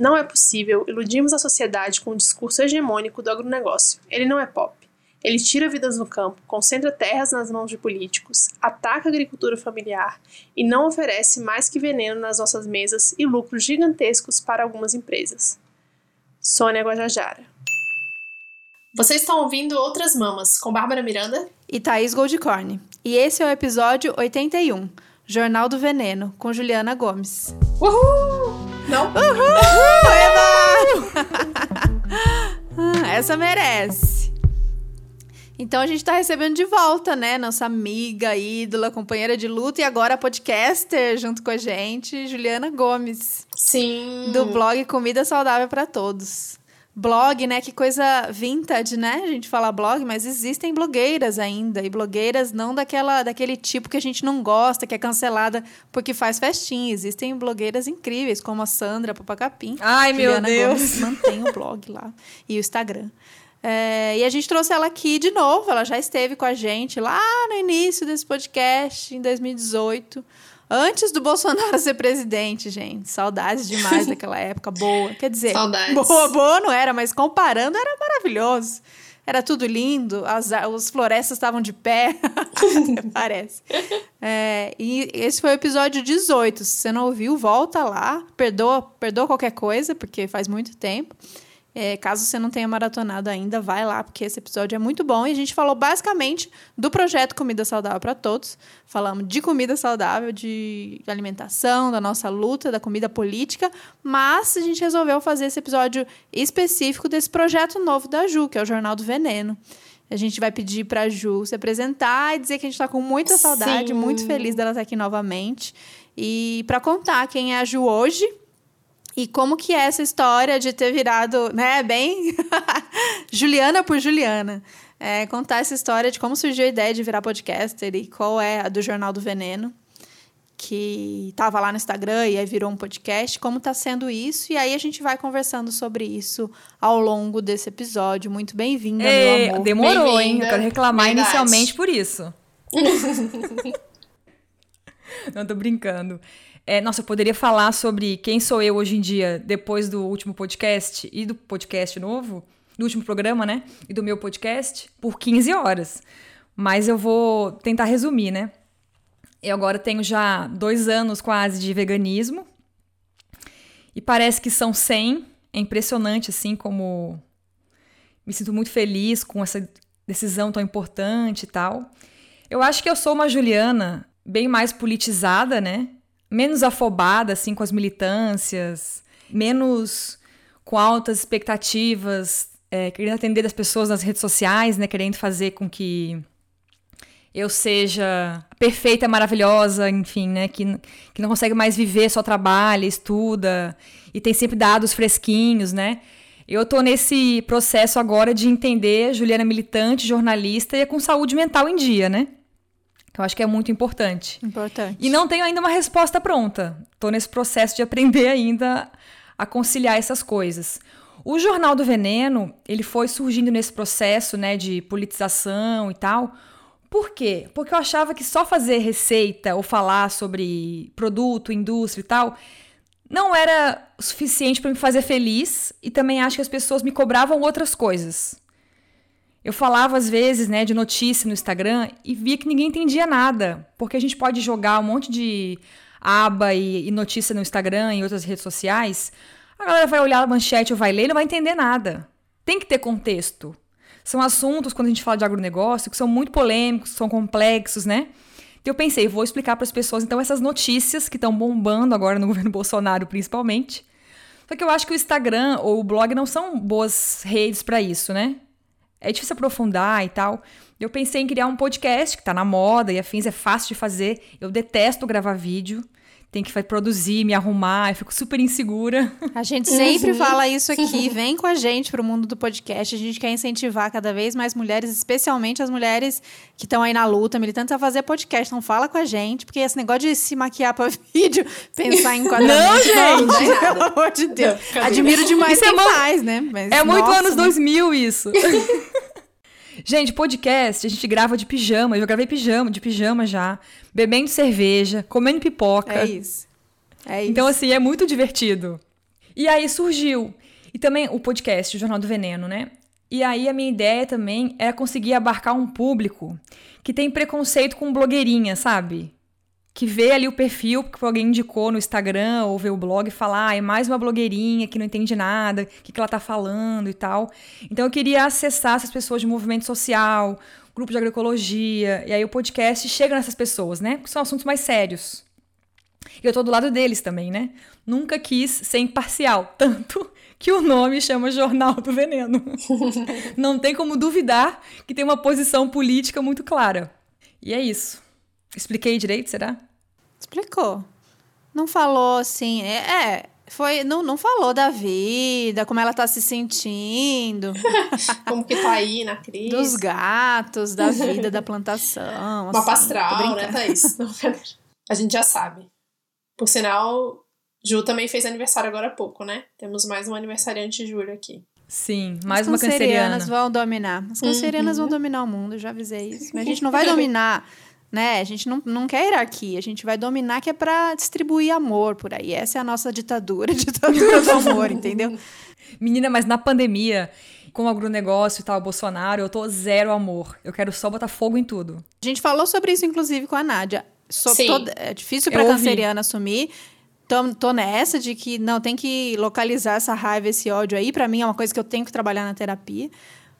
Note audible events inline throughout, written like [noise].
Não é possível iludirmos a sociedade com o discurso hegemônico do agronegócio. Ele não é pop. Ele tira vidas no campo, concentra terras nas mãos de políticos, ataca a agricultura familiar e não oferece mais que veneno nas nossas mesas e lucros gigantescos para algumas empresas. Sônia Guajajara. Vocês estão ouvindo Outras Mamas, com Bárbara Miranda e Thaís Goldcorn. E esse é o episódio 81, Jornal do Veneno, com Juliana Gomes. Uhul! Não? Uhul! Eba! [laughs] Essa merece. Então a gente tá recebendo de volta, né? Nossa amiga, ídola, companheira de luta e agora podcaster junto com a gente, Juliana Gomes. Sim. Do blog Comida Saudável para Todos. Blog, né? Que coisa vintage, né? A gente fala blog, mas existem blogueiras ainda. E blogueiras não daquela, daquele tipo que a gente não gosta, que é cancelada porque faz festinha. Existem blogueiras incríveis, como a Sandra Papacapim. Ai, Juliana meu Deus! Gomes mantém o blog lá. E o Instagram. É, e a gente trouxe ela aqui de novo. Ela já esteve com a gente lá no início desse podcast, em 2018. Antes do Bolsonaro ser presidente, gente. Saudades demais [laughs] daquela época. Boa. Quer dizer, Saudades. boa, boa não era, mas comparando era maravilhoso. Era tudo lindo, as, as florestas estavam de pé, [laughs] parece. É, e esse foi o episódio 18. Se você não ouviu, volta lá. Perdoa, perdoa qualquer coisa, porque faz muito tempo. É, caso você não tenha maratonado ainda, vai lá, porque esse episódio é muito bom. E a gente falou basicamente do projeto Comida Saudável para Todos. Falamos de comida saudável, de alimentação, da nossa luta, da comida política. Mas a gente resolveu fazer esse episódio específico desse projeto novo da Ju, que é o Jornal do Veneno. A gente vai pedir para a Ju se apresentar e dizer que a gente está com muita saudade, Sim. muito feliz dela estar aqui novamente. E para contar quem é a Ju hoje, e como que é essa história de ter virado, né, bem [laughs] Juliana por Juliana. É, contar essa história de como surgiu a ideia de virar podcaster e qual é a do Jornal do Veneno, que tava lá no Instagram e aí virou um podcast, como tá sendo isso. E aí a gente vai conversando sobre isso ao longo desse episódio. Muito bem-vinda, meu amor. demorou, hein? Bem-vinda. Eu quero reclamar Verdade. inicialmente por isso. [laughs] Não, tô brincando. É, nossa, eu poderia falar sobre quem sou eu hoje em dia, depois do último podcast e do podcast novo, do último programa, né? E do meu podcast, por 15 horas. Mas eu vou tentar resumir, né? Eu agora tenho já dois anos quase de veganismo. E parece que são 100. É impressionante, assim, como me sinto muito feliz com essa decisão tão importante e tal. Eu acho que eu sou uma Juliana bem mais politizada, né? Menos afobada, assim, com as militâncias, menos com altas expectativas, é, querendo atender as pessoas nas redes sociais, né? Querendo fazer com que eu seja perfeita, maravilhosa, enfim, né? Que, que não consegue mais viver, só trabalha, estuda e tem sempre dados fresquinhos, né? Eu tô nesse processo agora de entender Juliana militante, jornalista e é com saúde mental em dia, né? Que eu acho que é muito importante. Importante. E não tenho ainda uma resposta pronta. Tô nesse processo de aprender ainda a conciliar essas coisas. O Jornal do Veneno, ele foi surgindo nesse processo, né, de politização e tal. Por quê? Porque eu achava que só fazer receita ou falar sobre produto, indústria e tal, não era suficiente para me fazer feliz e também acho que as pessoas me cobravam outras coisas. Eu falava às vezes, né, de notícia no Instagram e via que ninguém entendia nada, porque a gente pode jogar um monte de aba e, e notícia no Instagram e outras redes sociais. A galera vai olhar a manchete ou vai ler e não vai entender nada. Tem que ter contexto. São assuntos, quando a gente fala de agronegócio, que são muito polêmicos, são complexos, né? Então eu pensei, vou explicar para as pessoas então essas notícias que estão bombando agora no [laughs] governo Bolsonaro, principalmente. Só que eu acho que o Instagram ou o blog não são boas redes para isso, né? É difícil aprofundar e tal. Eu pensei em criar um podcast que tá na moda e afins, é fácil de fazer. Eu detesto gravar vídeo. Tem que produzir, me arrumar, eu fico super insegura. A gente sempre Uhum. fala isso aqui. [laughs] Vem com a gente pro mundo do podcast. A gente quer incentivar cada vez mais mulheres, especialmente as mulheres que estão aí na luta, militantes, a fazer podcast. Então fala com a gente, porque esse negócio de se maquiar pra [laughs] vídeo, pensar em [laughs] enquadramento. Não, gente! pelo amor de Deus. Não? Admiro demais Isso é quem muito- faz, né? Mas, É muito nossa, anos né? 2000 isso. Gente, podcast, a gente grava de pijama. Eu já gravei pijama, de pijama já. Bebendo cerveja, comendo pipoca. É isso. É isso. Então, assim, é muito divertido. E aí surgiu. E também o podcast, o Jornal do Veneno, né? E aí a minha ideia também é conseguir abarcar um público que tem preconceito com blogueirinha, sabe? Que vê ali o perfil que alguém indicou no Instagram ou vê o blog e fala, ah, é mais uma blogueirinha que não entende nada, o que, que ela tá falando e tal. Então eu queria acessar essas pessoas de movimento social, grupo de agroecologia, e aí o podcast chega nessas pessoas, né? Porque são assuntos mais sérios. E eu tô do lado deles também, né? Nunca quis ser imparcial, [laughs] tanto que o nome chama Jornal do Veneno. [laughs] Não tem como duvidar que tem uma posição política muito clara. E é isso. Expliquei direito, será? Explicou. Não falou assim. É, é foi, não, não falou da vida, como ela tá se sentindo. [laughs] como que tá aí na crise. Dos gatos, da vida, da plantação. Uma assim, pastral, né, Thaís? [laughs] a gente já sabe. Por sinal, Ju também fez aniversário agora há pouco, né? Temos mais um aniversariante de julho aqui. Sim, mais As uma canceriana. As cancerianas vão dominar. As cancerianas uhum. vão dominar o mundo, já avisei isso. Mas a gente não vai [laughs] dominar, né? A gente não, não quer hierarquia, a gente vai dominar que é para distribuir amor por aí. Essa é a nossa ditadura, [laughs] ditadura do amor, entendeu? Menina, mas na pandemia, com o agronegócio e tal, Bolsonaro, eu tô zero amor. Eu quero só botar fogo em tudo. A gente falou sobre isso, inclusive, com a Nádia. So, todo, é difícil para canceriana assumir. Tô, tô nessa de que não tem que localizar essa raiva, esse ódio aí. Para mim é uma coisa que eu tenho que trabalhar na terapia.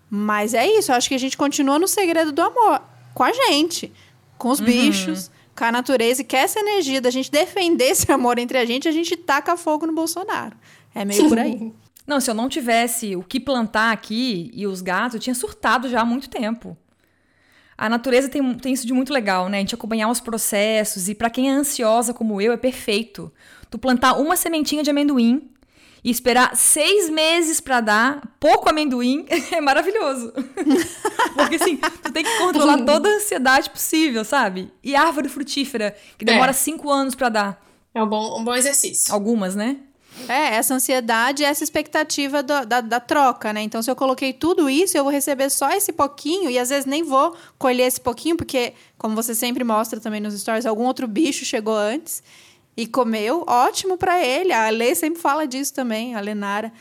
Mas é isso, eu acho que a gente continua no segredo do amor com a gente, com os uhum. bichos, com a natureza. E que essa energia da gente defender esse amor entre a gente, a gente taca fogo no Bolsonaro. É meio por aí. [laughs] Não, se eu não tivesse o que plantar aqui e os gatos, eu tinha surtado já há muito tempo. A natureza tem, tem isso de muito legal, né? A gente acompanhar os processos e para quem é ansiosa como eu é perfeito. Tu plantar uma sementinha de amendoim e esperar seis meses para dar pouco amendoim [laughs] é maravilhoso. [laughs] Porque assim, tu tem que controlar toda a ansiedade possível, sabe? E árvore frutífera, que demora é. cinco anos para dar. É um bom, um bom exercício. Algumas, né? É, essa ansiedade, essa expectativa do, da, da troca, né? Então, se eu coloquei tudo isso, eu vou receber só esse pouquinho e às vezes nem vou colher esse pouquinho, porque, como você sempre mostra também nos stories, algum outro bicho chegou antes e comeu, ótimo para ele. A Lê sempre fala disso também, a Lenara.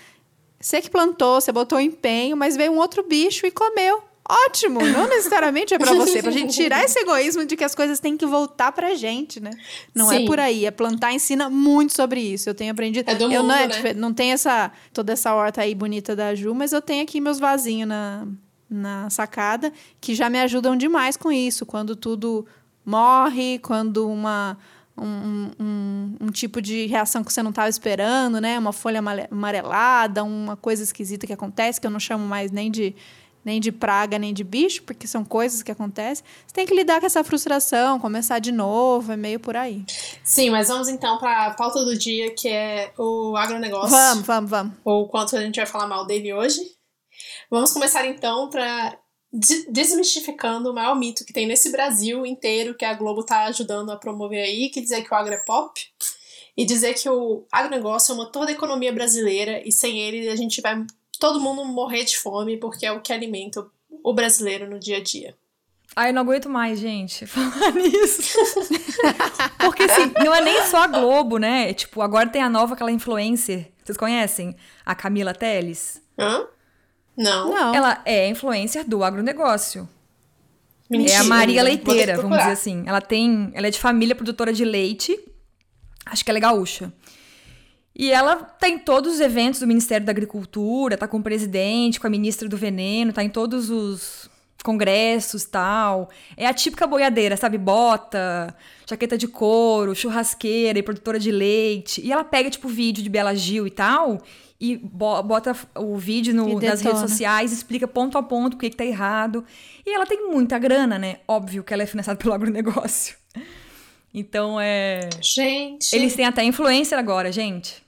Você que plantou, você botou empenho, mas veio um outro bicho e comeu ótimo, não necessariamente é para você, pra gente tirar esse egoísmo de que as coisas têm que voltar pra gente, né? Não é Sim. é por aí, é plantar ensina muito sobre isso. Eu tenho aprendido, é do eu mundo, não, é, né? não tenho essa toda essa horta aí bonita da Ju, mas eu tenho aqui meus vasinhos na na sacada que já me ajudam demais com isso, quando tudo morre, quando uma um, um, um, tipo de reação que você não estava esperando, né? Uma folha amarelada, uma coisa esquisita que acontece, que eu não chamo mais nem de nem de praga, nem de bicho, porque são coisas que acontecem. Você tem que lidar com essa frustração, começar de novo, é meio por aí. Sim, mas vamos então para a pauta do dia, que é o agronegócio. Vamos, vamos, vamos. Ou quanto a gente vai falar mal dele hoje. Vamos começar então para desmistificando o maior mito que tem nesse Brasil inteiro, que a Globo está ajudando a promover aí, que dizer que o agro é pop. E dizer que o agronegócio é o motor da economia brasileira e sem ele a gente vai todo mundo morrer de fome, porque é o que alimenta o brasileiro no dia a dia. Ai, eu não aguento mais, gente, [laughs] falar nisso. porque, assim, não é nem só a Globo, né? Tipo, agora tem a nova, aquela influencer. Vocês conhecem? A Camila Teles? Hã? Não. não. Ela é influencer do agronegócio. Mentira, é a Maria Leiteira, vamos dizer assim. Ela tem. Ela é de família produtora de leite. Acho que ela é gaúcha. E ela tá em todos os eventos do Ministério da Agricultura, tá com o presidente, com a ministra do Veneno, tá em todos os congressos tal. É a típica boiadeira, sabe? Bota, jaqueta de couro, churrasqueira e produtora de leite. E ela pega, tipo, vídeo de Bela Gil e tal, e bota o vídeo no, nas redes sociais, explica ponto a ponto o que, que tá errado. E ela tem muita grana, né? Óbvio que ela é financiada [laughs] pelo agronegócio. Então é. Gente. Eles têm até influencer agora, gente.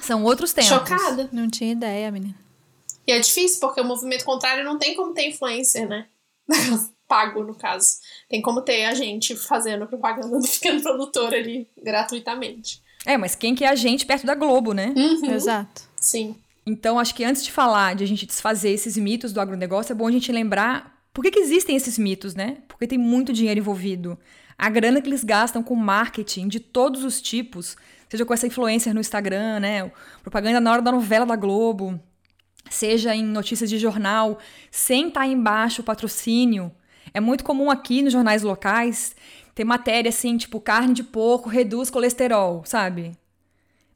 São outros tempos. Chocada. Não tinha ideia, menina. E é difícil, porque o movimento contrário não tem como ter influencer, né? [laughs] Pago, no caso. Tem como ter a gente fazendo propaganda [laughs] do pequeno produtor ali gratuitamente. É, mas quem que é a gente perto da Globo, né? Uhum. Exato. Sim. Então, acho que antes de falar, de a gente desfazer esses mitos do agronegócio, é bom a gente lembrar por que, que existem esses mitos, né? Porque tem muito dinheiro envolvido. A grana que eles gastam com marketing de todos os tipos seja com essa influencer no Instagram, né? Propaganda na hora da novela da Globo, seja em notícias de jornal, sem estar tá embaixo o patrocínio. É muito comum aqui nos jornais locais ter matéria assim, tipo, carne de porco reduz colesterol, sabe?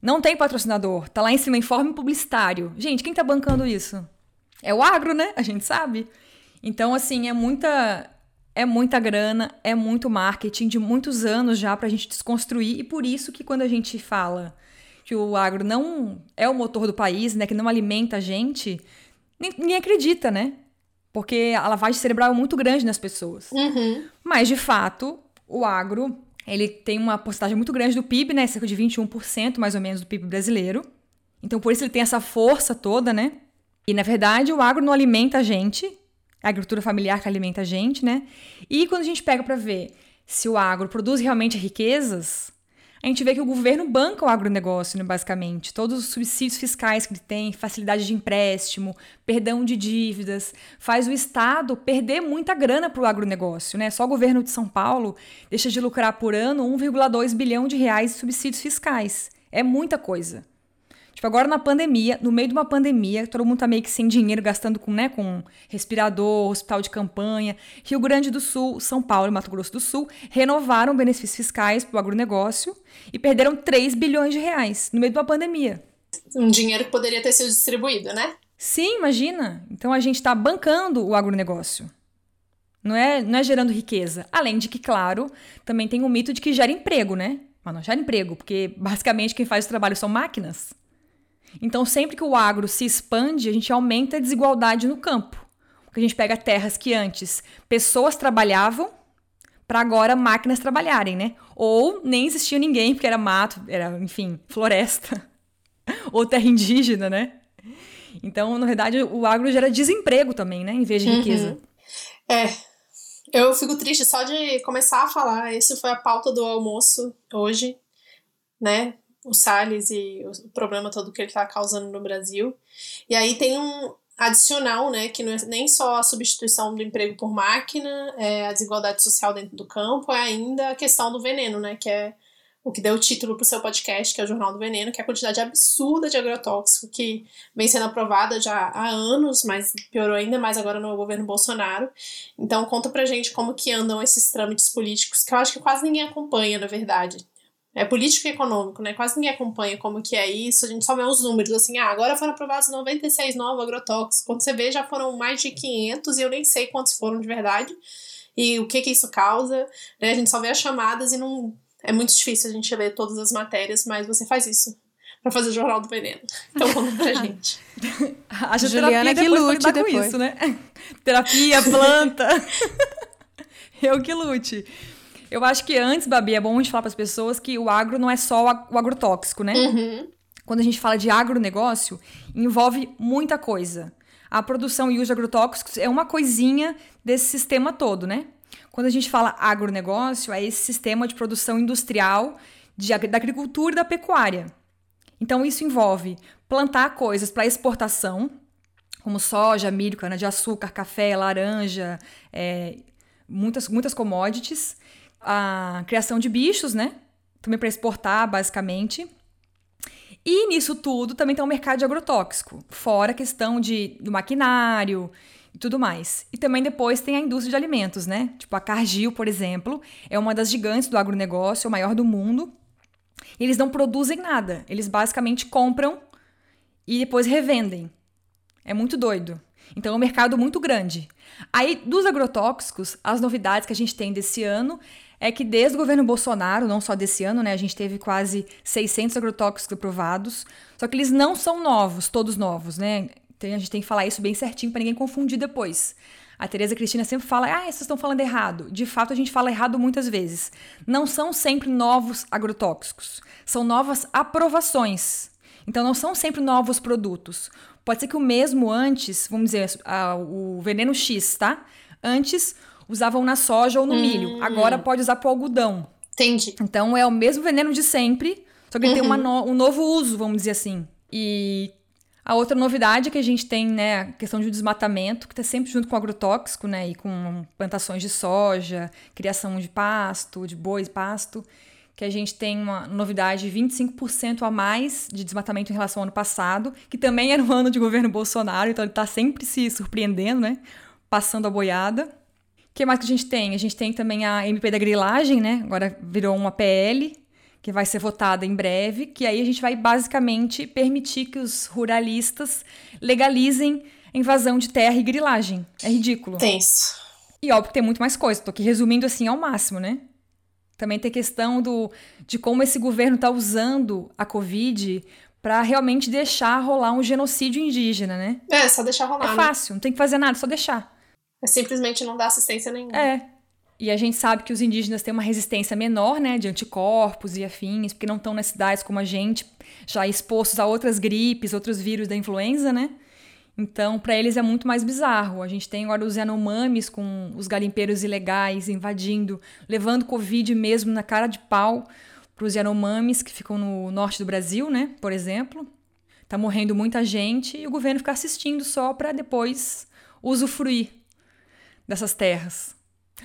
Não tem patrocinador, tá lá em cima informe publicitário. Gente, quem tá bancando isso? É o agro, né? A gente sabe. Então, assim, é muita é muita grana, é muito marketing de muitos anos já pra gente desconstruir e por isso que quando a gente fala que o agro não é o motor do país, né, que não alimenta a gente, ninguém acredita, né? Porque a lavagem cerebral é muito grande nas pessoas. Uhum. Mas, de fato, o agro ele tem uma porcentagem muito grande do PIB, né? Cerca de 21% mais ou menos do PIB brasileiro. Então, por isso ele tem essa força toda, né? E, na verdade, o agro não alimenta a gente, é a agricultura familiar que alimenta a gente, né? E quando a gente pega para ver se o agro produz realmente riquezas, a gente vê que o governo banca o agronegócio, né, basicamente. Todos os subsídios fiscais que ele tem, facilidade de empréstimo, perdão de dívidas, faz o Estado perder muita grana para o agronegócio. Né? Só o governo de São Paulo deixa de lucrar por ano 1,2 bilhão de reais em subsídios fiscais. É muita coisa. Tipo, agora na pandemia, no meio de uma pandemia, todo mundo tá meio que sem dinheiro, gastando com, né, com respirador, hospital de campanha. Rio Grande do Sul, São Paulo e Mato Grosso do Sul renovaram benefícios fiscais para o agronegócio e perderam 3 bilhões de reais no meio de uma pandemia. Um dinheiro que poderia ter sido distribuído, né? Sim, imagina. Então a gente está bancando o agronegócio. Não é, não é gerando riqueza. Além de que, claro, também tem o mito de que gera emprego, né? Mas não gera emprego, porque basicamente quem faz o trabalho são máquinas. Então, sempre que o agro se expande, a gente aumenta a desigualdade no campo. Porque a gente pega terras que antes pessoas trabalhavam para agora máquinas trabalharem, né? Ou nem existia ninguém, porque era mato, era, enfim, floresta. [laughs] Ou terra indígena, né? Então, na verdade, o agro gera desemprego também, né? Em vez de uhum. riqueza. É. Eu fico triste só de começar a falar. Isso foi a pauta do almoço hoje, né? O Salles e o problema todo que ele está causando no Brasil. E aí tem um adicional, né, que não é nem só a substituição do emprego por máquina, é a desigualdade social dentro do campo, é ainda a questão do veneno, né, que é o que deu título para o seu podcast, que é o Jornal do Veneno, que é a quantidade absurda de agrotóxico que vem sendo aprovada já há anos, mas piorou ainda mais agora no governo Bolsonaro. Então conta pra gente como que andam esses trâmites políticos, que eu acho que quase ninguém acompanha, na verdade é político e econômico, né? Quase ninguém acompanha como que é isso, a gente só vê os números, assim, ah, agora foram aprovados 96 novos agrotóxicos, quando você vê já foram mais de 500 e eu nem sei quantos foram de verdade, e o que que isso causa, né? A gente só vê as chamadas e não... É muito difícil a gente ler todas as matérias, mas você faz isso para fazer o Jornal do Veneno. Então conta pra [laughs] gente. a Juliana que lute depois. com isso, né? [laughs] terapia, planta. [laughs] eu que lute. Eu acho que antes, Babi, é bom a gente falar para as pessoas que o agro não é só o agrotóxico, né? Uhum. Quando a gente fala de agronegócio, envolve muita coisa. A produção e uso de agrotóxicos é uma coisinha desse sistema todo, né? Quando a gente fala agronegócio, é esse sistema de produção industrial de, da agricultura e da pecuária. Então, isso envolve plantar coisas para exportação, como soja, milho, cana-de-açúcar, café, laranja, é, muitas, muitas commodities a criação de bichos, né? Também para exportar, basicamente. E nisso tudo também tem um mercado de agrotóxico, fora a questão de, do maquinário e tudo mais. E também depois tem a indústria de alimentos, né? Tipo a Cargill, por exemplo, é uma das gigantes do agronegócio, é o maior do mundo. E eles não produzem nada, eles basicamente compram e depois revendem. É muito doido. Então é um mercado muito grande. Aí, dos agrotóxicos, as novidades que a gente tem desse ano é que desde o governo Bolsonaro, não só desse ano, né, a gente teve quase 600 agrotóxicos aprovados, só que eles não são novos, todos novos, né? Tem, a gente tem que falar isso bem certinho para ninguém confundir depois. A Tereza Cristina sempre fala, ah, vocês estão falando errado. De fato, a gente fala errado muitas vezes. Não são sempre novos agrotóxicos, são novas aprovações. Então, não são sempre novos produtos. Pode ser que o mesmo antes, vamos dizer, o veneno X, tá? Antes usavam na soja ou no hum. milho. Agora pode usar para o algodão. Entendi. Então é o mesmo veneno de sempre, só que ele uhum. tem uma no, um novo uso, vamos dizer assim. E a outra novidade é que a gente tem, né, a questão de desmatamento, que está sempre junto com o agrotóxico, né, e com plantações de soja, criação de pasto, de bois, pasto, que a gente tem uma novidade de 25% a mais de desmatamento em relação ao ano passado, que também era um ano de governo Bolsonaro, então ele está sempre se surpreendendo, né? Passando a boiada. O que mais que a gente tem? A gente tem também a MP da grilagem, né? Agora virou uma PL, que vai ser votada em breve, que aí a gente vai basicamente permitir que os ruralistas legalizem a invasão de terra e grilagem. É ridículo. Tenso. E óbvio que tem muito mais coisa, tô aqui resumindo assim ao máximo, né? Também tem questão do, de como esse governo está usando a Covid para realmente deixar rolar um genocídio indígena, né? É, só deixar rolar. É né? fácil, não tem que fazer nada, só deixar. É simplesmente não dar assistência nenhuma. É. E a gente sabe que os indígenas têm uma resistência menor, né, de anticorpos e afins, porque não estão nas cidades como a gente, já expostos a outras gripes, outros vírus da influenza, né? Então, para eles é muito mais bizarro. A gente tem agora os Yanomamis com os garimpeiros ilegais invadindo, levando Covid mesmo na cara de pau para os Yanomamis que ficam no norte do Brasil, né? Por exemplo. Tá morrendo muita gente e o governo fica assistindo só para depois usufruir dessas terras.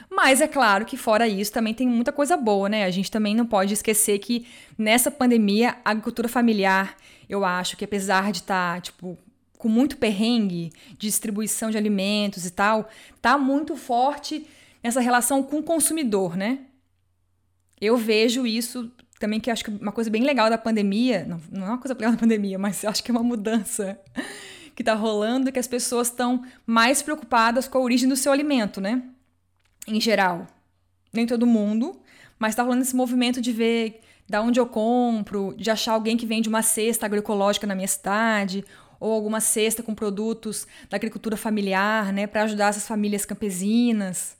Mas é claro que fora isso também tem muita coisa boa, né? A gente também não pode esquecer que nessa pandemia a agricultura familiar, eu acho que apesar de estar, tá, tipo, com muito perrengue distribuição de alimentos e tal, tá muito forte nessa relação com o consumidor, né? Eu vejo isso também que acho que uma coisa bem legal da pandemia, não, não é uma coisa legal da pandemia, mas acho que é uma mudança [laughs] que tá rolando, que as pessoas estão mais preocupadas com a origem do seu alimento, né? Em geral. Nem todo mundo, mas tá rolando esse movimento de ver da onde eu compro, de achar alguém que vende uma cesta agroecológica na minha cidade, ou alguma cesta com produtos da agricultura familiar, né, para ajudar essas famílias campesinas.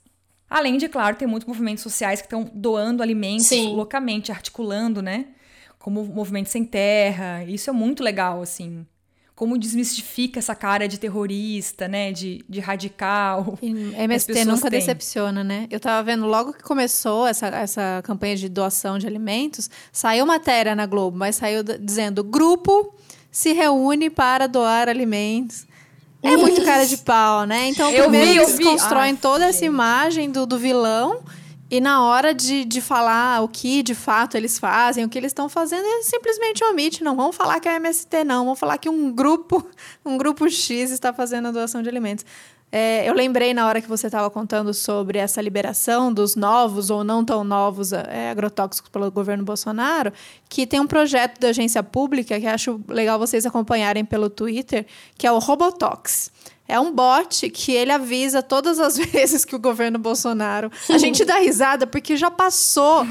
Além de, claro, ter muitos movimentos sociais que estão doando alimentos Sim. localmente, articulando, né? Como o Movimento Sem Terra. Isso é muito legal, assim. Como desmistifica essa cara de terrorista, né? De, de radical. [laughs] E MST nunca têm. decepciona, né? Eu tava vendo logo que começou essa, essa campanha de doação de alimentos, saiu matéria na Globo, mas saiu dizendo grupo se reúne para doar alimentos. É muito cara de pau, né? Então, eu primeiro vi, eles vi. constroem ah, toda essa imagem do, do vilão. E na hora de, de falar o que de fato eles fazem, o que eles estão fazendo, eles simplesmente omite. Não vão falar que é MST, não. Vão falar que um grupo, [laughs] um grupo X está fazendo a doação de alimentos. É, eu lembrei na hora que você estava contando sobre essa liberação dos novos ou não tão novos é, agrotóxicos pelo governo Bolsonaro, que tem um projeto da agência pública que acho legal vocês acompanharem pelo Twitter, que é o Robotox. É um bot que ele avisa todas as [laughs] vezes que o governo Bolsonaro. A gente dá risada porque já passou,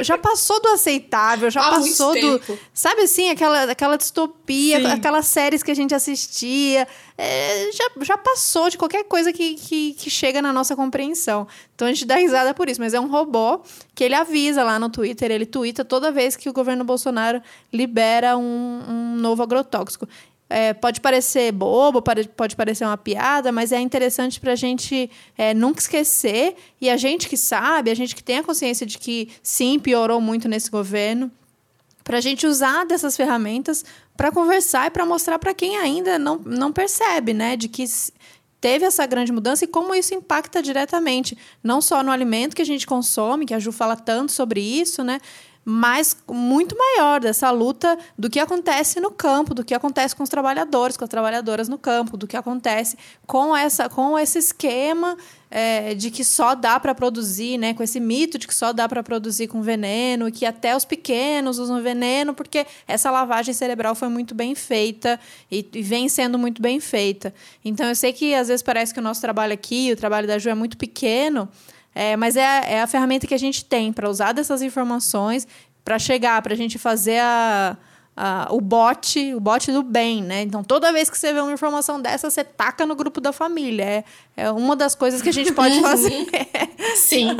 já passou do aceitável, já Há passou do. Sabe assim, aquela, aquela distopia, Sim. aquelas séries que a gente assistia. É, já, já passou de qualquer coisa que, que, que chega na nossa compreensão. Então a gente dá risada por isso, mas é um robô que ele avisa lá no Twitter, ele twitta toda vez que o governo Bolsonaro libera um, um novo agrotóxico. É, pode parecer bobo, pode parecer uma piada, mas é interessante para a gente é, nunca esquecer. E a gente que sabe, a gente que tem a consciência de que sim, piorou muito nesse governo, para a gente usar dessas ferramentas para conversar e para mostrar para quem ainda não, não percebe, né, de que teve essa grande mudança e como isso impacta diretamente, não só no alimento que a gente consome, que a Ju fala tanto sobre isso, né, mas muito maior dessa luta do que acontece no campo, do que acontece com os trabalhadores, com as trabalhadoras no campo, do que acontece com essa com esse esquema é, de que só dá para produzir, né, com esse mito de que só dá para produzir com veneno, que até os pequenos usam veneno, porque essa lavagem cerebral foi muito bem feita e, e vem sendo muito bem feita. Então eu sei que às vezes parece que o nosso trabalho aqui, o trabalho da Ju é muito pequeno, é, mas é, é a ferramenta que a gente tem para usar dessas informações para chegar, para a gente fazer a, a, o bot, o bot do bem, né? Então, toda vez que você vê uma informação dessa, você taca no grupo da família. É, é uma das coisas que a gente pode [laughs] fazer. Sim.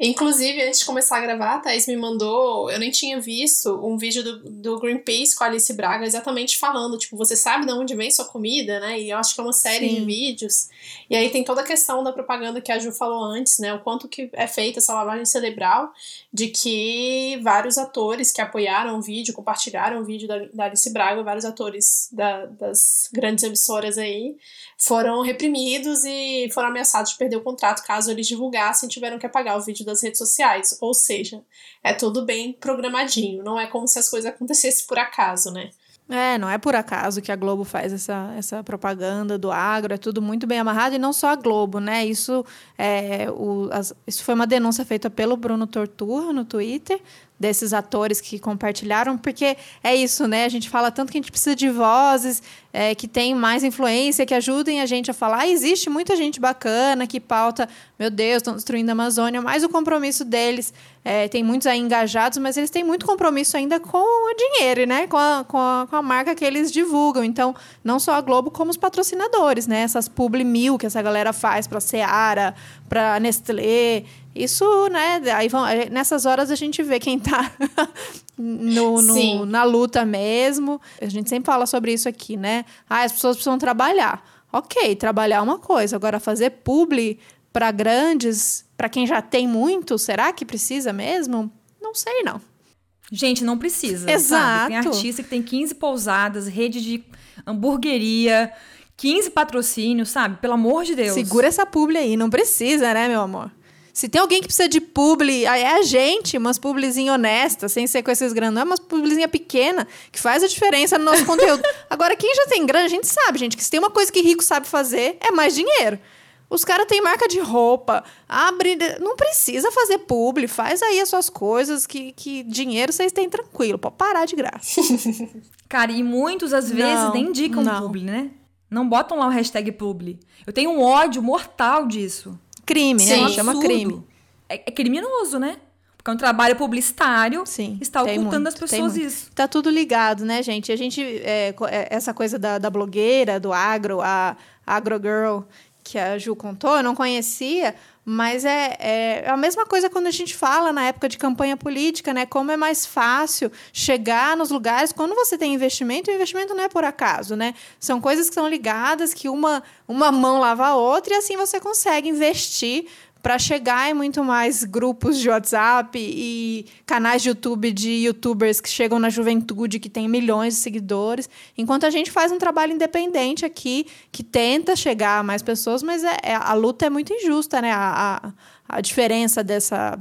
Inclusive, antes de começar a gravar, a Thaís me mandou, eu nem tinha visto, um vídeo do, do Greenpeace com a Alice Braga exatamente falando, tipo, você sabe de onde vem sua comida, né? E eu acho que é uma série Sim. de vídeos. E aí tem toda a questão da propaganda que a Ju falou antes, né? O quanto que é feita essa lavagem cerebral, de que vários atores que apoiaram o vídeo, compartilharam o vídeo da, da Alice Braga, vários atores da, das grandes emissoras aí, foram reprimidos e foram ameaçados de perder o contrato caso eles divulgassem, tiveram que apagar o vídeo das redes sociais. Ou seja, é tudo bem programadinho. Não é como se as coisas acontecessem por acaso, né? É, não é por acaso que a Globo faz essa, essa propaganda do agro, é tudo muito bem amarrado, e não só a Globo, né? Isso, é, o, as, isso foi uma denúncia feita pelo Bruno Torturra no Twitter, desses atores que compartilharam, porque é isso, né? A gente fala tanto que a gente precisa de vozes é, que têm mais influência, que ajudem a gente a falar. Ah, existe muita gente bacana que pauta, meu Deus, estão destruindo a Amazônia, mas o compromisso deles, é, tem muitos aí engajados, mas eles têm muito compromisso ainda com o dinheiro, né? Com a, com a, com a marca que eles divulgam. Então, não só a Globo, como os patrocinadores, né? Essas publi mil que essa galera faz para Seara, para Nestlé, isso, né? Aí vão, nessas horas a gente vê quem tá [laughs] no, no na luta mesmo. A gente sempre fala sobre isso aqui, né? Ah, as pessoas precisam trabalhar. Ok, trabalhar é uma coisa. Agora, fazer publi para grandes, para quem já tem muito, será que precisa mesmo? Não sei, não. Gente, não precisa. Exato. Sabe? Tem artista que tem 15 pousadas, rede de hamburgueria, 15 patrocínios, sabe? Pelo amor de Deus. Segura essa publi aí, não precisa, né, meu amor? Se tem alguém que precisa de publi, aí é a gente, umas publizinhas honestas, sem ser com esses grandões, umas publizinha pequena, que faz a diferença no nosso [laughs] conteúdo. Agora, quem já tem grana, a gente sabe, gente, que se tem uma coisa que rico sabe fazer, é mais dinheiro. Os caras têm marca de roupa, abre. Não precisa fazer publi, faz aí as suas coisas, que, que dinheiro vocês têm tranquilo, pode parar de graça. [laughs] Cara, e muitos às vezes não, nem indicam não. publi, né? Não botam lá o hashtag publi. Eu tenho um ódio mortal disso. Crime, Sim. né? Chama crime. É, é, criminoso, né? Porque é um trabalho publicitário. Sim, está ocultando muito, as pessoas isso. Tá tudo ligado, né, gente? A gente. É, é, essa coisa da, da blogueira, do agro, a agrogirl que a Ju contou, eu não conhecia, mas é, é a mesma coisa quando a gente fala na época de campanha política, né? Como é mais fácil chegar nos lugares quando você tem investimento, e o investimento não é por acaso, né? São coisas que são ligadas, que uma, uma mão lava a outra, e assim você consegue investir para chegar em muito mais grupos de WhatsApp e canais de YouTube de youtubers que chegam na juventude, que tem milhões de seguidores, enquanto a gente faz um trabalho independente aqui, que tenta chegar a mais pessoas, mas é, é a luta é muito injusta, né? A, a, a diferença dessa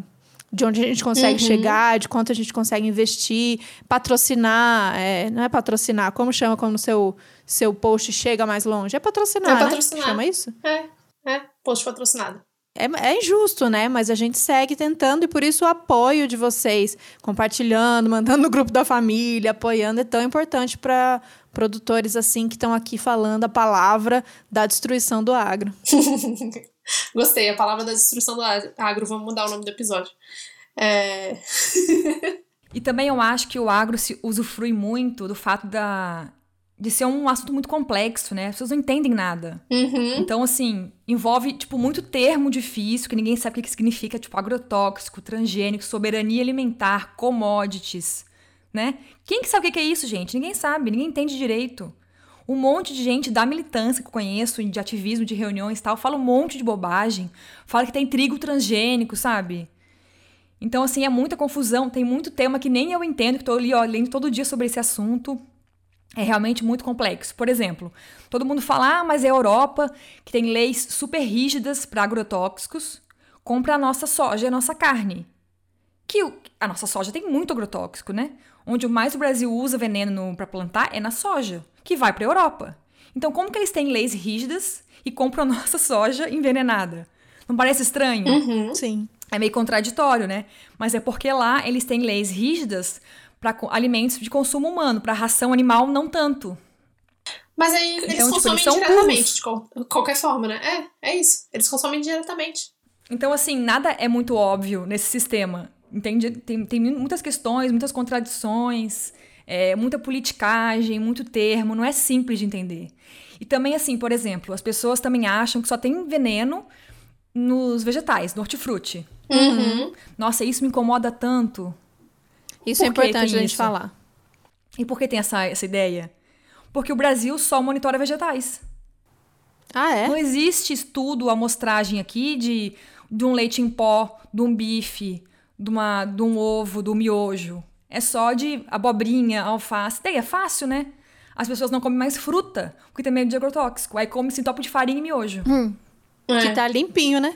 de onde a gente consegue uhum. chegar, de quanto a gente consegue investir, patrocinar, é, não é patrocinar, como chama quando o seu, seu post chega mais longe? É patrocinar, é né? patrocinar. Né? Chama isso? É, é, post patrocinado. É, é, injusto, né? Mas a gente segue tentando e por isso o apoio de vocês, compartilhando, mandando no grupo da família, apoiando, é tão importante para produtores assim que estão aqui falando a palavra da destruição do agro. [laughs] Gostei, a palavra da destruição do agro. Vamos mudar o nome do episódio. É... [laughs] e também eu acho que o agro se usufrui muito do fato da, de ser um assunto muito complexo, né? As pessoas não entendem nada. Uhum. Então, assim, envolve, tipo, muito termo difícil, que ninguém sabe o que significa, tipo, agrotóxico, transgênico, soberania alimentar, commodities, né? Quem que sabe o que é isso, gente? Ninguém sabe, ninguém entende direito. Um monte de gente da militância que eu conheço, de ativismo, de reuniões e tal, fala um monte de bobagem. Fala que tem trigo transgênico, sabe? Então, assim, é muita confusão. Tem muito tema que nem eu entendo, que tô ali, ó, lendo todo dia sobre esse assunto é realmente muito complexo. Por exemplo, todo mundo fala, ah, mas é a Europa, que tem leis super rígidas para agrotóxicos, compra a nossa soja e a nossa carne. Que a nossa soja tem muito agrotóxico, né? Onde mais o Brasil usa veneno para plantar é na soja, que vai para a Europa. Então, como que eles têm leis rígidas e compram a [laughs] nossa soja envenenada? Não parece estranho? Uhum. Sim. É meio contraditório, né? Mas é porque lá eles têm leis rígidas para alimentos de consumo humano, para ração animal não tanto. Mas aí eles então, consomem tipo, eles diretamente, de qualquer forma, né? É, é isso. Eles consomem diretamente. Então, assim, nada é muito óbvio nesse sistema. Entende? Tem, tem muitas questões, muitas contradições, é, muita politicagem, muito termo, não é simples de entender. E também, assim, por exemplo, as pessoas também acham que só tem veneno nos vegetais, no hortifruti. Uhum. Nossa, isso me incomoda tanto. Isso é importante a gente falar. E por que tem essa, essa ideia? Porque o Brasil só monitora vegetais. Ah, é? Não existe estudo, amostragem aqui de, de um leite em pó, de um bife, de, uma, de um ovo, do miojo. É só de abobrinha, alface. Daí é fácil, né? As pessoas não comem mais fruta, porque tem medo de agrotóxico. Aí come-se topo de farinha e miojo. Hum. É. Que tá limpinho, né?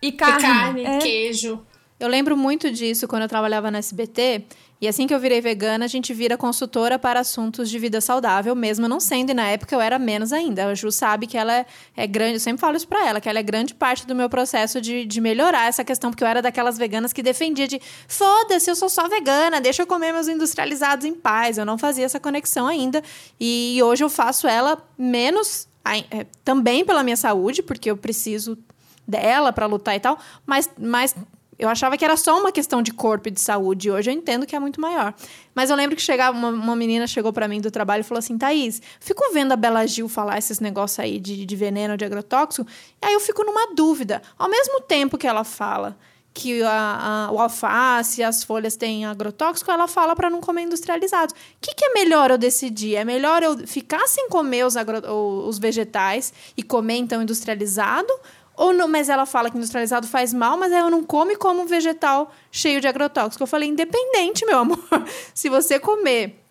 E carne. E carne, é. queijo. Eu lembro muito disso quando eu trabalhava na SBT. E assim que eu virei vegana, a gente vira consultora para assuntos de vida saudável, mesmo não sendo, e na época eu era menos ainda. A Ju sabe que ela é, grande, eu sempre falo isso para ela, que ela é grande parte do meu processo de, de melhorar essa questão, porque eu era daquelas veganas que defendia de foda-se, eu sou só vegana, deixa eu comer meus industrializados em paz. Eu não fazia essa conexão ainda. E hoje eu faço ela menos é, também pela minha saúde, porque eu preciso dela para lutar e tal, mas, mas eu achava que era só uma questão de corpo e de saúde. Hoje eu entendo que é muito maior. Mas eu lembro que chegava uma, uma menina chegou para mim do trabalho e falou assim: Thaís, fico vendo a Bela Gil falar esses negócios aí de, de veneno, de agrotóxico, e aí eu fico numa dúvida. Ao mesmo tempo que ela fala que a, a, o alface e as folhas têm agrotóxico, ela fala para não comer industrializados. O que, que, é melhor eu decidir? É melhor eu ficar sem comer os, agro, os vegetais e comer então industrializado? Ou não, mas ela fala que industrializado faz mal, mas eu não come como um vegetal cheio de agrotóxico. Eu falei, independente, meu amor. [laughs] Se você comer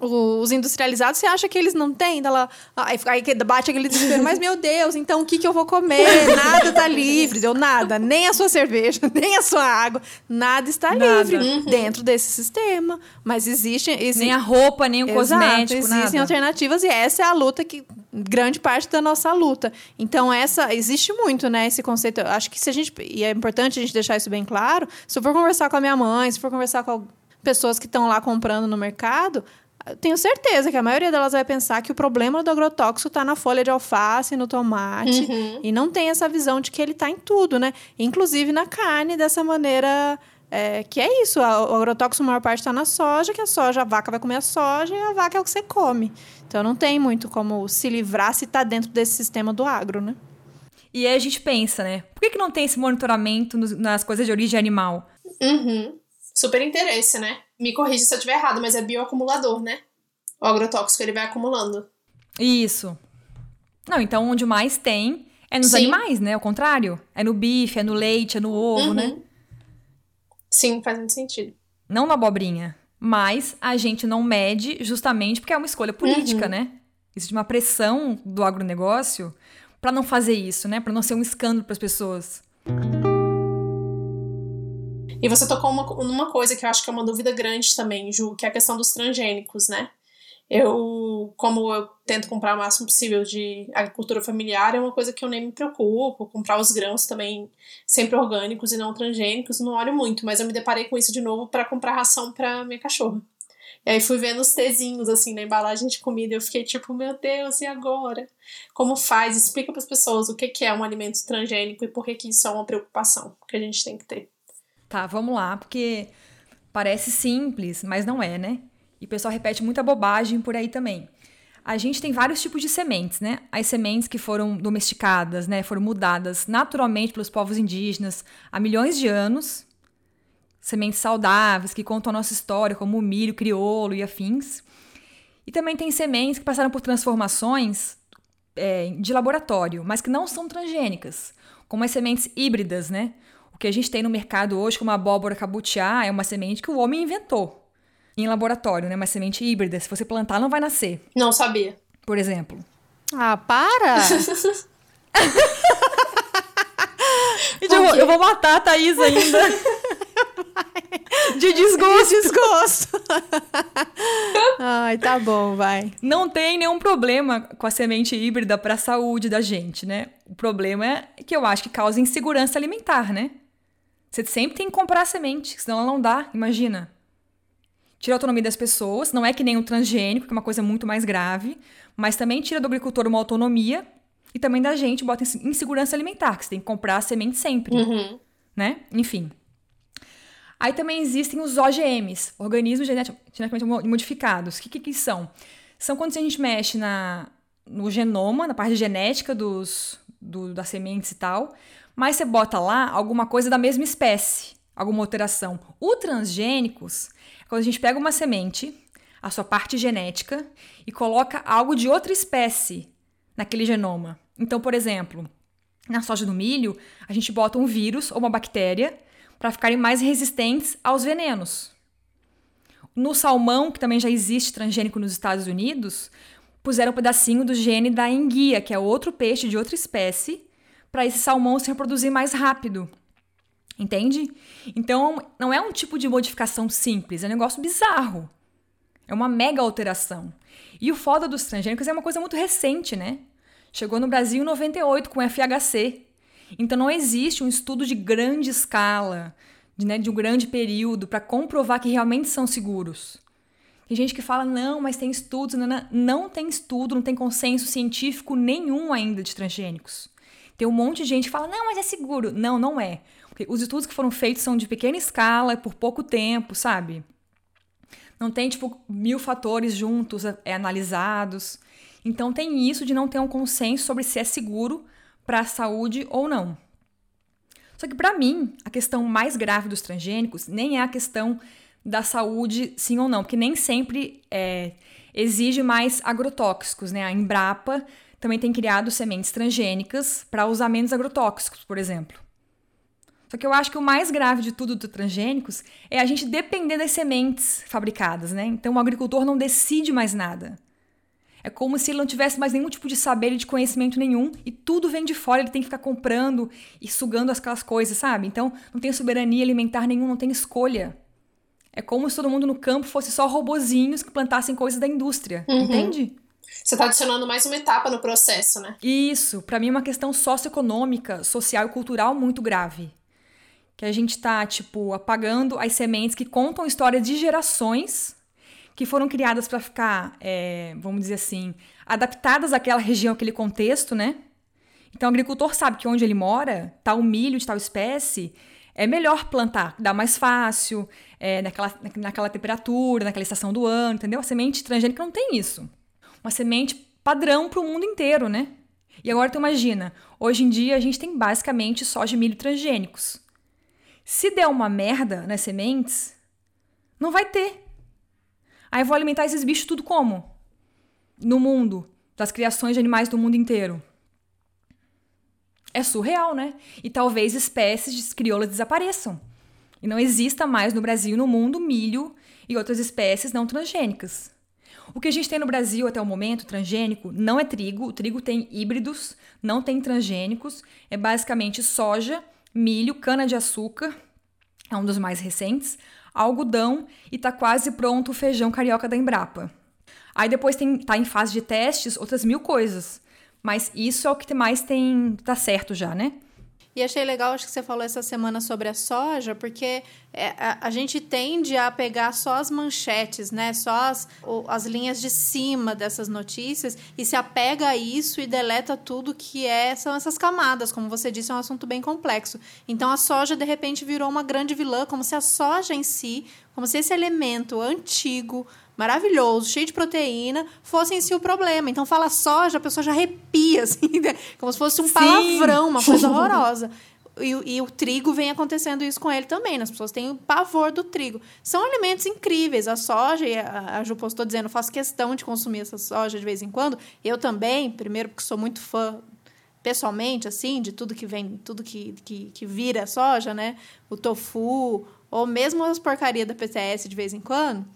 os industrializados, você acha que eles não têm? Ela, aí, aí bate aquele desespero, mas meu Deus, então o que, que eu vou comer? Nada tá livre, eu nada, nem a sua cerveja, [laughs] nem a sua água, nada está nada. livre uhum. dentro desse sistema. Mas existe, existe. Nem a roupa, nem o Exato, cosmético. Existem nada. alternativas e essa é a luta que. grande parte da nossa luta. Então, essa existe muito, né? Esse conceito. Eu acho que se a gente. E é importante a gente deixar isso bem claro. Se eu for conversar com a minha mãe, se for conversar com pessoas que estão lá comprando no mercado, tenho certeza que a maioria delas vai pensar que o problema do agrotóxico está na folha de alface, no tomate, uhum. e não tem essa visão de que ele está em tudo, né? Inclusive na carne, dessa maneira. É, que é isso, o agrotóxico, a maior parte está na soja, que a soja, a vaca vai comer a soja e a vaca é o que você come. Então não tem muito como se livrar se está dentro desse sistema do agro, né? E aí a gente pensa, né? Por que, que não tem esse monitoramento nas coisas de origem animal? Uhum. Super interesse, né? Me corrija se eu estiver errado, mas é bioacumulador, né? O agrotóxico ele vai acumulando. Isso. Não, então onde mais tem é nos Sim. animais, né? Ao contrário. É no bife, é no leite, é no ovo, né? uhum. né? Sim, faz muito sentido. Não na abobrinha. Mas a gente não mede justamente porque é uma escolha política, uhum. né? Existe uma pressão do agronegócio para não fazer isso, né? Para não ser um escândalo para as pessoas. E você tocou uma, numa coisa que eu acho que é uma dúvida grande também, Ju, que é a questão dos transgênicos, né? Eu, como eu tento comprar o máximo possível de agricultura familiar, é uma coisa que eu nem me preocupo. Comprar os grãos também sempre orgânicos e não transgênicos, não olho muito, mas eu me deparei com isso de novo para comprar ração para minha cachorra. E aí fui vendo os tezinhos assim na embalagem de comida eu fiquei tipo, meu Deus, e agora? Como faz? Explica para as pessoas o que é um alimento transgênico e por que, que isso é uma preocupação que a gente tem que ter. Tá, vamos lá, porque parece simples, mas não é, né? E o pessoal repete muita bobagem por aí também. A gente tem vários tipos de sementes, né? As sementes que foram domesticadas, né, foram mudadas naturalmente pelos povos indígenas há milhões de anos. Sementes saudáveis que contam a nossa história, como o milho crioulo e afins. E também tem sementes que passaram por transformações é, de laboratório, mas que não são transgênicas, como as sementes híbridas, né? O que a gente tem no mercado hoje, como a abóbora cabutiá, é uma semente que o homem inventou em laboratório, né? Uma semente híbrida. Se você plantar, não vai nascer. Não sabia. Por exemplo. Ah, para! [laughs] eu, vou, eu vou matar a Thaís ainda. [laughs] De desgosto. De desgosto. [laughs] Ai, tá bom, vai. Não tem nenhum problema com a semente híbrida para a saúde da gente, né? O problema é que eu acho que causa insegurança alimentar, né? Você sempre tem que comprar a semente, senão ela não dá, imagina. Tira a autonomia das pessoas, não é que nem o transgênico, que é uma coisa muito mais grave, mas também tira do agricultor uma autonomia e também da gente bota insegurança alimentar, que você tem que comprar a semente sempre, uhum. né? Enfim. Aí também existem os OGMs, organismos geneticamente modificados. O que, que, que são? São quando a gente mexe na, no genoma, na parte genética dos, do, das sementes e tal, mas você bota lá alguma coisa da mesma espécie, alguma alteração. O transgênicos é quando a gente pega uma semente, a sua parte genética, e coloca algo de outra espécie naquele genoma. Então, por exemplo, na soja do milho, a gente bota um vírus ou uma bactéria para ficarem mais resistentes aos venenos. No salmão, que também já existe transgênico nos Estados Unidos, puseram um pedacinho do gene da enguia, que é outro peixe de outra espécie, para esse salmão se reproduzir mais rápido. Entende? Então, não é um tipo de modificação simples, é um negócio bizarro. É uma mega alteração. E o foda dos transgênicos é uma coisa muito recente, né? Chegou no Brasil em 98 com FHC. Então não existe um estudo de grande escala, de, né, de um grande período, para comprovar que realmente são seguros. Tem gente que fala, não, mas tem estudos. Não, não, não tem estudo, não tem consenso científico nenhum ainda de transgênicos. Tem um monte de gente que fala, não, mas é seguro. Não, não é. Porque os estudos que foram feitos são de pequena escala, por pouco tempo, sabe? Não tem, tipo, mil fatores juntos é, analisados. Então tem isso de não ter um consenso sobre se é seguro para a saúde ou não. Só que para mim, a questão mais grave dos transgênicos nem é a questão da saúde, sim ou não, porque nem sempre é, exige mais agrotóxicos, né? A Embrapa também tem criado sementes transgênicas para usar menos agrotóxicos, por exemplo. Só que eu acho que o mais grave de tudo dos transgênicos é a gente depender das sementes fabricadas, né? Então o agricultor não decide mais nada. É como se ele não tivesse mais nenhum tipo de saber e de conhecimento nenhum e tudo vem de fora, ele tem que ficar comprando e sugando aquelas coisas, sabe? Então não tem soberania alimentar nenhum, não tem escolha. É como se todo mundo no campo fosse só robozinhos que plantassem coisas da indústria, uhum. entende? Você está adicionando mais uma etapa no processo, né? Isso, para mim é uma questão socioeconômica, social e cultural muito grave que a gente está tipo apagando as sementes que contam histórias de gerações que foram criadas para ficar, é, vamos dizer assim, adaptadas àquela região, àquele contexto, né? Então o agricultor sabe que onde ele mora, tal milho de tal espécie, é melhor plantar, dá mais fácil, é, naquela, naquela temperatura, naquela estação do ano, entendeu? A semente transgênica não tem isso. Uma semente padrão para o mundo inteiro, né? E agora tu imagina, hoje em dia a gente tem basicamente soja e milho transgênicos. Se der uma merda nas sementes, não vai ter. Aí vou alimentar esses bichos tudo como? No mundo, das criações de animais do mundo inteiro. É surreal, né? E talvez espécies de crioulas desapareçam. E não exista mais no Brasil e no mundo milho e outras espécies não transgênicas. O que a gente tem no Brasil até o momento, transgênico, não é trigo. O trigo tem híbridos, não tem transgênicos. É basicamente soja milho, cana-de-açúcar, é um dos mais recentes, algodão e tá quase pronto o feijão carioca da Embrapa. Aí depois tem, tá em fase de testes outras mil coisas. Mas isso é o que mais tem. tá certo já, né? E achei legal, acho que você falou essa semana sobre a soja, porque é, a, gente tende a pegar só as manchetes, né? Só as, as linhas de cima dessas notícias e se apega a isso e deleta tudo que é, são essas camadas. Como você disse, é um assunto bem complexo. Então a soja, de repente, virou uma grande vilã, como se a soja em si, como se esse elemento antigo, maravilhoso, cheio de proteína, fosse em si o problema. Então fala soja, a pessoa já arrepia, [laughs] assim, né? como se fosse um Sim. palavrão, uma coisa [laughs] horrorosa. E, e, o trigo vem acontecendo isso com ele também. Né? As pessoas têm o pavor do trigo. São alimentos incríveis. A soja, e a, a Ju postou dizendo, faço questão de consumir essa soja de vez em quando. Eu também, primeiro porque sou muito fã pessoalmente, assim, de tudo que vem, tudo que, que, que vira soja, né? O tofu, ou mesmo as porcarias da PCS de vez em quando.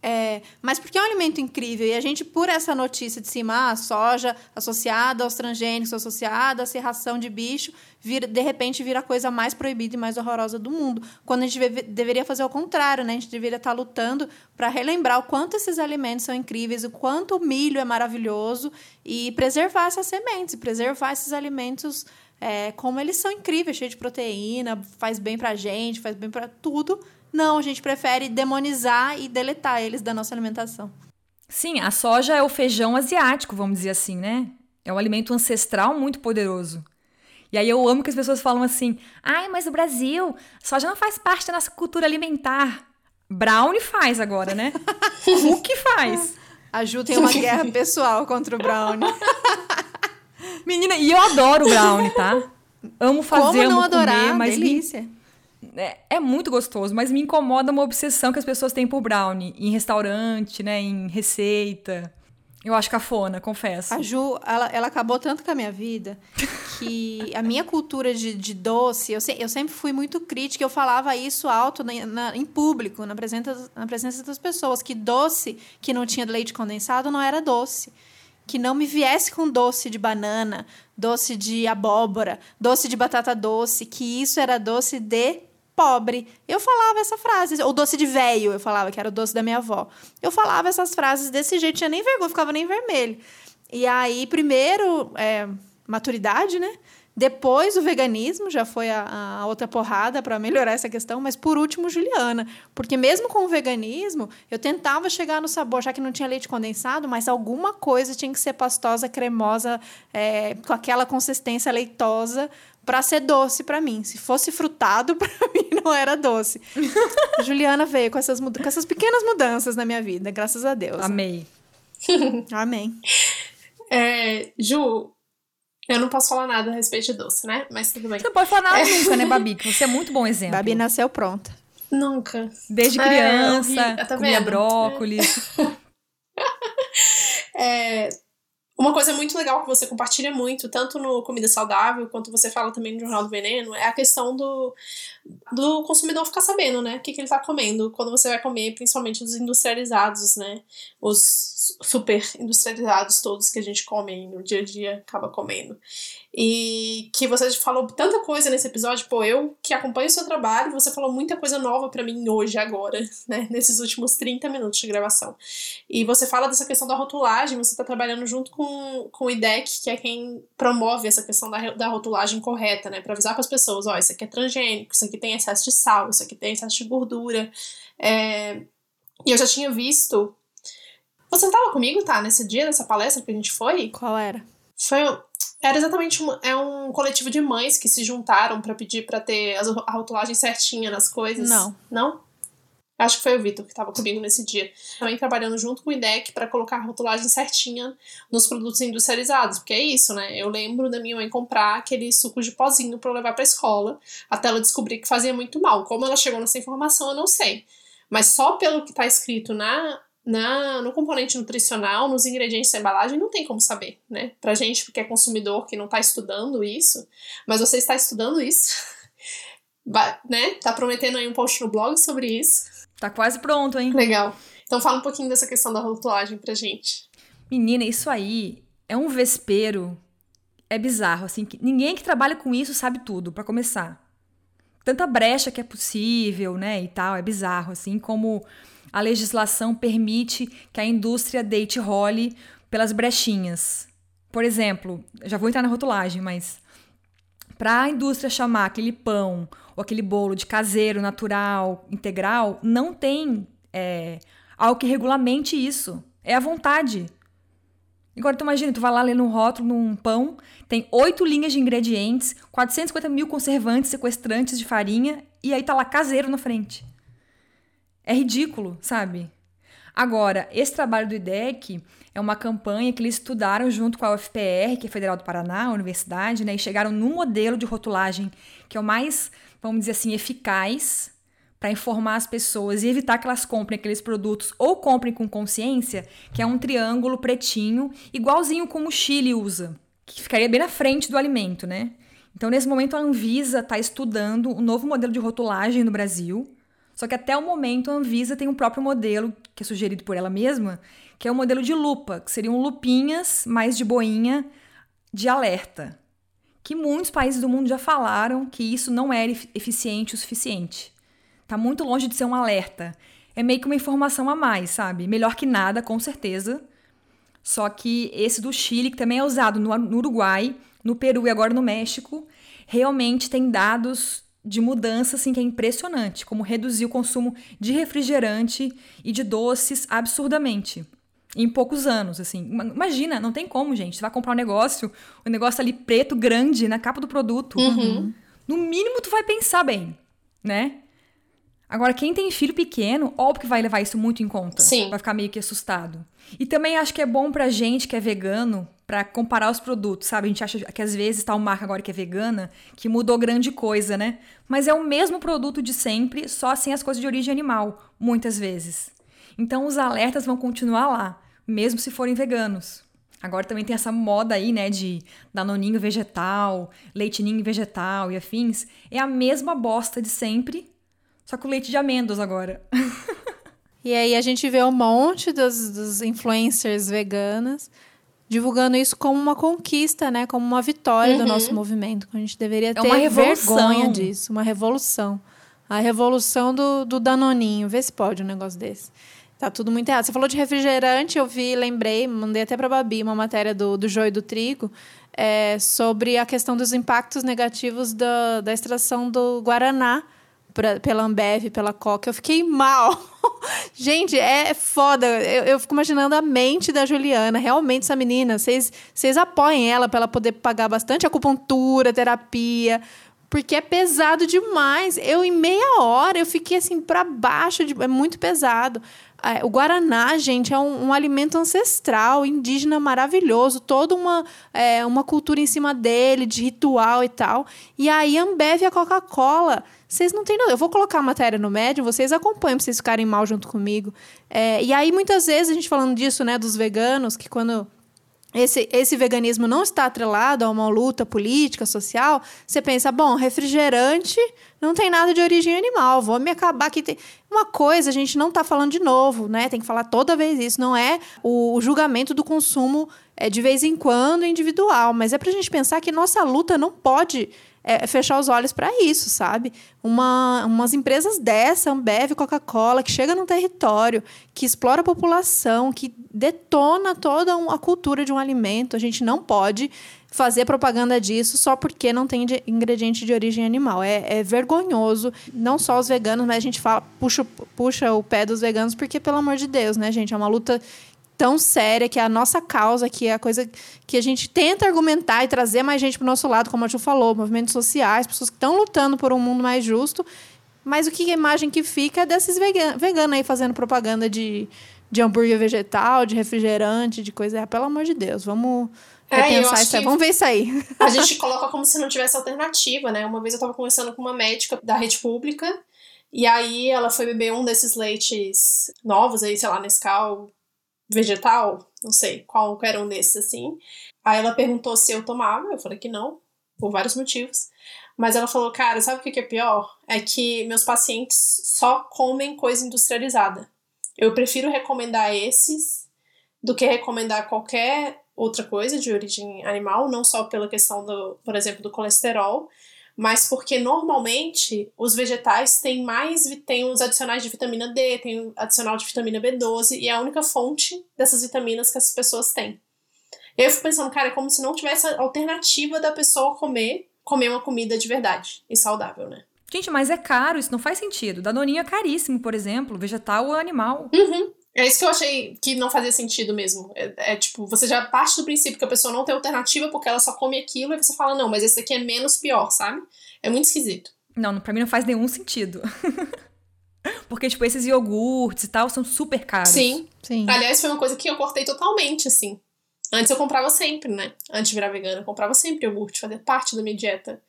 É, mas porque é um alimento incrível e a gente, por essa notícia de cima, ah, soja associada aos transgênicos, associada à serração de bicho, vira, de repente vira a coisa mais proibida e mais horrorosa do mundo. Quando a gente deve, deveria fazer o contrário, né? A gente deveria estar lutando para relembrar o quanto esses alimentos são incríveis, o quanto o milho é maravilhoso e preservar essas sementes, preservar esses alimentos é, como eles são incríveis, cheios de proteína, faz bem pra gente, faz bem para tudo não, a gente prefere demonizar e deletar eles da nossa alimentação. Sim, a soja é o feijão asiático, vamos dizer assim, né? É um alimento ancestral muito poderoso. E aí eu amo que as pessoas falam assim: ai, mas o Brasil, soja não faz parte da nossa cultura alimentar. Brownie faz agora, né? [laughs] o que faz? A Ju tem uma guerra pessoal contra o brownie. [laughs] Menina, e eu adoro o brownie, tá? Amo fazer, Como não amo adorar? comer, mas delícia. Me é, é, muito gostoso, mas me incomoda uma obsessão que as pessoas têm por brownie em restaurante, né, em receita. Eu acho cafona, confesso. A Ju, ela, ela acabou tanto com a minha vida que a minha cultura de, de doce, eu, se, eu sempre fui muito crítica, eu falava isso alto na, na, em público, na presença, na presença das pessoas, que doce que não tinha leite condensado não era doce que não me viesse com doce de banana, doce de abóbora, doce de batata doce, que isso era doce de pobre. Eu falava essa frase, ou doce de velho, eu falava que era o doce da minha avó. Eu falava essas frases desse jeito, tinha nem vergonha, ficava nem vermelho. E aí, primeiro, é, maturidade, né? Depois o veganismo já foi a, a outra porrada para melhorar essa questão, mas por último Juliana, porque mesmo com o veganismo eu tentava chegar no sabor, já que não tinha leite condensado, mas alguma coisa tinha que ser pastosa, cremosa, é, com aquela consistência leitosa para ser doce para mim. Se fosse frutado, [laughs] para mim não era doce. [laughs] Juliana veio com essas, com essas pequenas mudanças na minha vida, graças a Deus. Amei. Amém. É, Ju, eu não posso falar nada a respeito de doce, né? Mas tudo bem. Você não pode falar nada é. nunca, né, Babi? Que você é muito bom exemplo. Babi nasceu pronta. Nunca. Desde criança, é, tá comia brócolis. [laughs] é, uma coisa muito legal que você compartilha muito, tanto no Comida Saudável, quanto você fala também no Jornal do Veneno, é a questão do, do consumidor ficar sabendo, né? O que, que ele tá comendo quando você vai comer, principalmente os industrializados, né? Os super industrializados todos que a gente come no dia a dia, acaba comendo. E que você falou tanta coisa nesse episódio, pô, eu que acompanho o seu trabalho, você falou muita coisa nova para mim hoje, agora, né? Nesses últimos 30 minutos de gravação. E você fala dessa questão da rotulagem, você tá trabalhando junto com, com o IDEC, que é quem promove essa questão da, da rotulagem correta, né? Pra avisar para as pessoas, ó, isso aqui é transgênico, isso aqui tem excesso de sal, isso aqui tem excesso de gordura. É... E eu já tinha visto. Você não tava comigo, tá? Nesse dia, nessa palestra que a gente foi? Qual era? Foi era exatamente uma, é um coletivo de mães que se juntaram para pedir para ter a rotulagem certinha nas coisas. Não. Não? Acho que foi o Vitor que estava comigo nesse dia. Também trabalhando junto com o IDEC para colocar a rotulagem certinha nos produtos industrializados. Porque é isso, né? Eu lembro da minha mãe comprar aquele suco de pozinho para levar para escola, até ela descobrir que fazia muito mal. Como ela chegou nessa informação, eu não sei. Mas só pelo que está escrito na na, no componente nutricional, nos ingredientes da embalagem, não tem como saber, né? Pra gente que é consumidor, que não está estudando isso, mas você está estudando isso, [laughs] né? Tá prometendo aí um post no blog sobre isso. Tá quase pronto, hein? Legal. Então fala um pouquinho dessa questão da rotulagem pra gente. Menina, isso aí é um vespeiro. É bizarro, assim, que ninguém que trabalha com isso sabe tudo, para começar. Tanta brecha que é possível, né, e tal, é bizarro, assim, como a legislação permite que a indústria deite role pelas brechinhas. Por exemplo, já vou entrar na rotulagem, mas para a indústria chamar aquele pão ou aquele bolo de caseiro, natural, integral, não tem é, algo que regulamente isso. É a vontade. Agora, tu imagina, tu vai lá ler no rótulo num pão, tem oito linhas de ingredientes, 450 mil conservantes, sequestrantes de farinha, e aí tá lá caseiro na frente. É ridículo, sabe? Agora, esse trabalho do IDEC é uma campanha que eles estudaram junto com a UFPR, que é Federal do Paraná, a universidade, né, e chegaram num modelo de rotulagem que é o mais, vamos dizer assim, eficaz para informar as pessoas e evitar que elas comprem aqueles produtos ou comprem com consciência, que é um triângulo pretinho, igualzinho como o Chile usa, que ficaria bem na frente do alimento, né? Então, nesse momento, a Anvisa está estudando um novo modelo de rotulagem no Brasil só que até o momento a Anvisa tem um próprio modelo, que é sugerido por ela mesma, que é o modelo de lupa, que seriam lupinhas mais de boinha de alerta. Que muitos países do mundo já falaram que isso não era eficiente o suficiente. Está muito longe de ser um alerta. É meio que uma informação a mais, sabe? Melhor que nada, com certeza. Só que esse do Chile, que também é usado no, no Uruguai, no Peru e agora no México, realmente tem dados de mudança assim que é impressionante, como reduzir o consumo de refrigerante e de doces absurdamente. Em poucos anos, assim. Imagina, não tem como, gente. Você vai comprar um negócio, o um negócio ali preto, grande, na capa do produto. Uhum. No mínimo, tu vai pensar bem, né? Agora, quem tem filho pequeno, óbvio que vai levar isso muito em conta. Sim. Vai ficar meio que assustado. E também acho que é bom pra gente que é vegano, para comparar os produtos, sabe? A gente acha que às vezes tá uma marca agora que é vegana, que mudou grande coisa, né? Mas é o mesmo produto de sempre, só sem as coisas de origem animal, muitas vezes. Então os alertas vão continuar lá, mesmo se forem veganos. Agora também tem essa moda aí, né, de danoninho vegetal, leitinho vegetal e afins. É a mesma bosta de sempre, só com leite de amêndoas agora. [laughs] e aí a gente vê um monte dos, dos influencers veganas divulgando isso como uma conquista, né? Como uma vitória uhum. do nosso movimento. A gente deveria é ter uma vergonha disso, uma revolução. A revolução do, do Danoninho. Vê se pode um negócio desse. Tá tudo muito errado. Você falou de refrigerante, eu vi, lembrei, mandei até para Babi uma matéria do, do joio do trigo é, sobre a questão dos impactos negativos da, da extração do Guaraná pra, pela Ambev, pela Coca. Eu fiquei mal. [laughs] Gente, é foda. Eu, eu, fico imaginando a mente da Juliana. Realmente, essa menina, vocês apoiem ela para ela poder pagar bastante acupuntura, terapia. Porque é pesado demais. Eu, em meia hora, eu fiquei assim para baixo. De, é muito pesado. É, o Guaraná, gente, é um, um, alimento ancestral, indígena maravilhoso, toda uma, é, uma cultura em cima dele, de ritual e tal. E aí, Ambev e a Coca-Cola vocês não têm nada. Eu vou colocar a matéria no médium, vocês acompanham pra vocês ficarem mal junto comigo. É, e aí, muitas vezes, a gente falando disso, né, dos veganos, que quando esse, esse veganismo não está atrelado a uma luta política, social, você pensa, bom, refrigerante não tem nada de origem animal, vou me acabar aqui. Uma coisa, a gente não está falando de novo, né? Tem que falar toda vez isso. Não é o julgamento do consumo é, de vez em quando individual, mas é para a gente pensar que nossa luta não pode é, fechar os olhos para isso, sabe? Uma, umas empresas dessa, Ambev, Coca-Cola, que chega num território, que explora a população, que detona toda a cultura de um alimento, a gente não pode fazer propaganda disso só porque não tem ingrediente de origem animal. É, é, vergonhoso. Não só os veganos, mas a gente fala, puxa, puxa o pé dos veganos, porque, pelo amor de Deus, né, gente? É uma luta tão séria, que é a nossa causa, que é a coisa que a gente tenta argumentar e trazer mais gente para o nosso lado, como a Ju falou, movimentos sociais, pessoas que estão lutando por um mundo mais justo. Mas o que a imagem que fica é desses veganos vegano aí fazendo propaganda de, de hambúrguer vegetal, de refrigerante, de coisa. É, pelo amor de Deus, vamos é, repensar isso aí. Vamos ver isso aí. A [laughs] gente coloca como se não tivesse alternativa, né? Uma vez eu estava conversando com uma médica da rede pública, e aí ela foi beber um desses leites novos aí, sei lá, Nescau, vegetal, não sei qual era um desses assim. Aí ela perguntou se eu tomava, eu falei que não, por vários motivos. Mas ela falou, cara, sabe o que é pior? É que meus pacientes só comem coisa industrializada. Eu prefiro recomendar esses do que recomendar qualquer outra coisa de origem animal, não só pela questão do, por exemplo, do colesterol, mas porque normalmente os vegetais têm mais têm os adicionais de vitamina D, tem o adicional de vitamina B12 e é a única fonte dessas vitaminas que as pessoas têm. Eu fico pensando, cara, é como se não tivesse alternativa da pessoa comer, comer uma comida de verdade e saudável, né? Gente, mas é caro, isso não faz sentido. Danoninho é caríssimo, por exemplo, vegetal ou animal. Uhum. É isso que eu achei que não fazia sentido mesmo. É, é, tipo, você já parte do princípio que a pessoa não tem alternativa porque ela só come aquilo e você fala, não, mas esse aqui é menos pior, sabe? É muito esquisito. Não, pra mim não faz nenhum sentido. [laughs] porque, tipo, esses iogurtes e tal são super caros. Sim. Sim. Aliás, foi uma coisa que eu cortei totalmente, assim. Antes eu comprava sempre, né? Antes de virar vegana, eu comprava sempre iogurte, fazia parte da minha dieta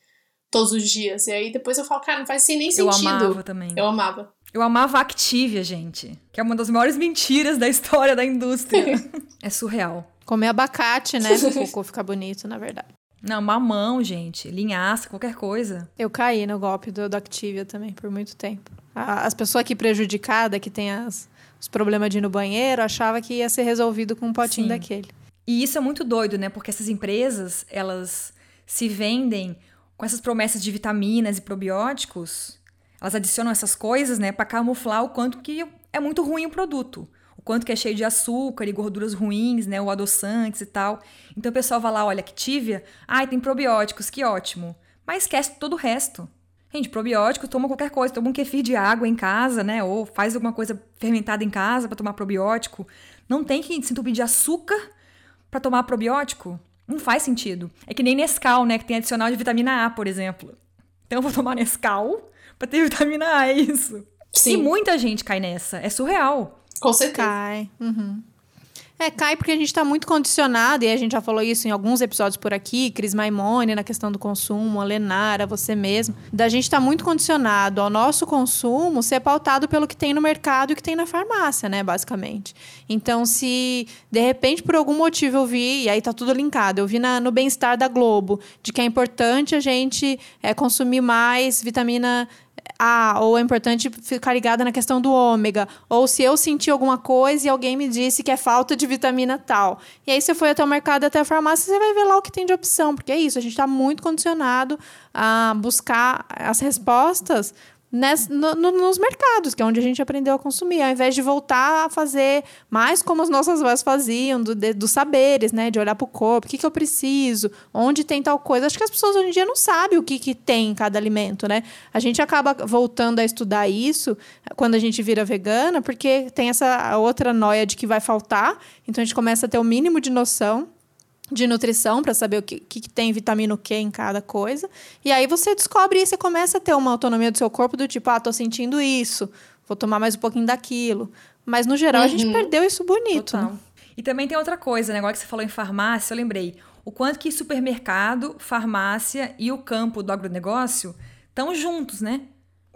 todos os dias. E aí depois eu falo, cara, não faz assim nem sentido. Eu amava também. Eu amava. Eu amava a Activia, gente. Que é uma das maiores mentiras da história da indústria. [laughs] é surreal. Comer abacate, né? Pro [laughs] cocô ficar bonito, na verdade. Não, mamão, gente. Linhaça, qualquer coisa. Eu caí no golpe do, do Activia também, por muito tempo. as pessoas aqui prejudicadas, que tem as, os problemas de ir no banheiro, achava que ia ser resolvido com um potinho Sim. daquele. E isso é muito doido, né? Porque essas empresas, elas se vendem com essas promessas de vitaminas e probióticos elas adicionam essas coisas, né, para camuflar o quanto que é muito ruim o produto. O quanto que é cheio de açúcar e gorduras ruins, né, ou adoçantes e tal. Então o pessoal vai lá, olha, Activia, ai, tem probióticos, que ótimo. Mas esquece todo o resto. Gente, probiótico, toma qualquer coisa, toma um kefir de água em casa, né? Ou faz alguma coisa fermentada em casa para tomar probiótico. Não tem que se entupir de açúcar para tomar probiótico. Não faz sentido. É que nem Nescau, né? Que tem adicional de vitamina A, por exemplo. Então eu vou tomar Nescau pra ter vitamina A, [laughs] é isso. Sim. E muita gente cai nessa. É surreal. Com certeza. Cai. Uhum. É, cai porque a gente está muito condicionado, e a gente já falou isso em alguns episódios por aqui, Cris Maimone na questão do consumo, a Lenara, você mesmo, da gente estar tá muito condicionado ao nosso consumo ser pautado pelo que tem no mercado e que tem na farmácia, né, basicamente. Então, se de repente por algum motivo eu vi, e aí tá tudo linkado, eu vi na, no bem-estar da Globo, de que é importante a gente é, consumir mais vitamina ah, ou é importante ficar ligada na questão do ômega, ou se eu senti alguma coisa e alguém me disse que é falta de vitamina tal. E aí você foi até o mercado, até a farmácia, você vai ver lá o que tem de opção, porque é isso, a gente está muito condicionado a buscar as respostas Ness, no, no, nos mercados, que é onde a gente aprendeu a consumir, ao invés de voltar a fazer mais como as nossas avós faziam, do, dos saberes, né? De olhar para o corpo, o que, que eu preciso, onde tem tal coisa. Acho que as pessoas hoje em dia não sabem o que, que tem em cada alimento, né? A gente acaba voltando a estudar isso quando a gente vira vegana, porque tem essa outra noia de que vai faltar, então a gente começa a ter o mínimo de noção de nutrição para saber o que, que, tem vitamina Q em cada coisa. E aí você descobre e você começa a ter uma autonomia do seu corpo do tipo, ah, tô sentindo isso, vou tomar mais um pouquinho daquilo. Mas no geral uhum. a gente uhum. perdeu isso bonito. Né? E também tem outra coisa, né? Agora que você falou em farmácia, eu lembrei. O quanto que supermercado, farmácia e o campo do agronegócio estão juntos, né?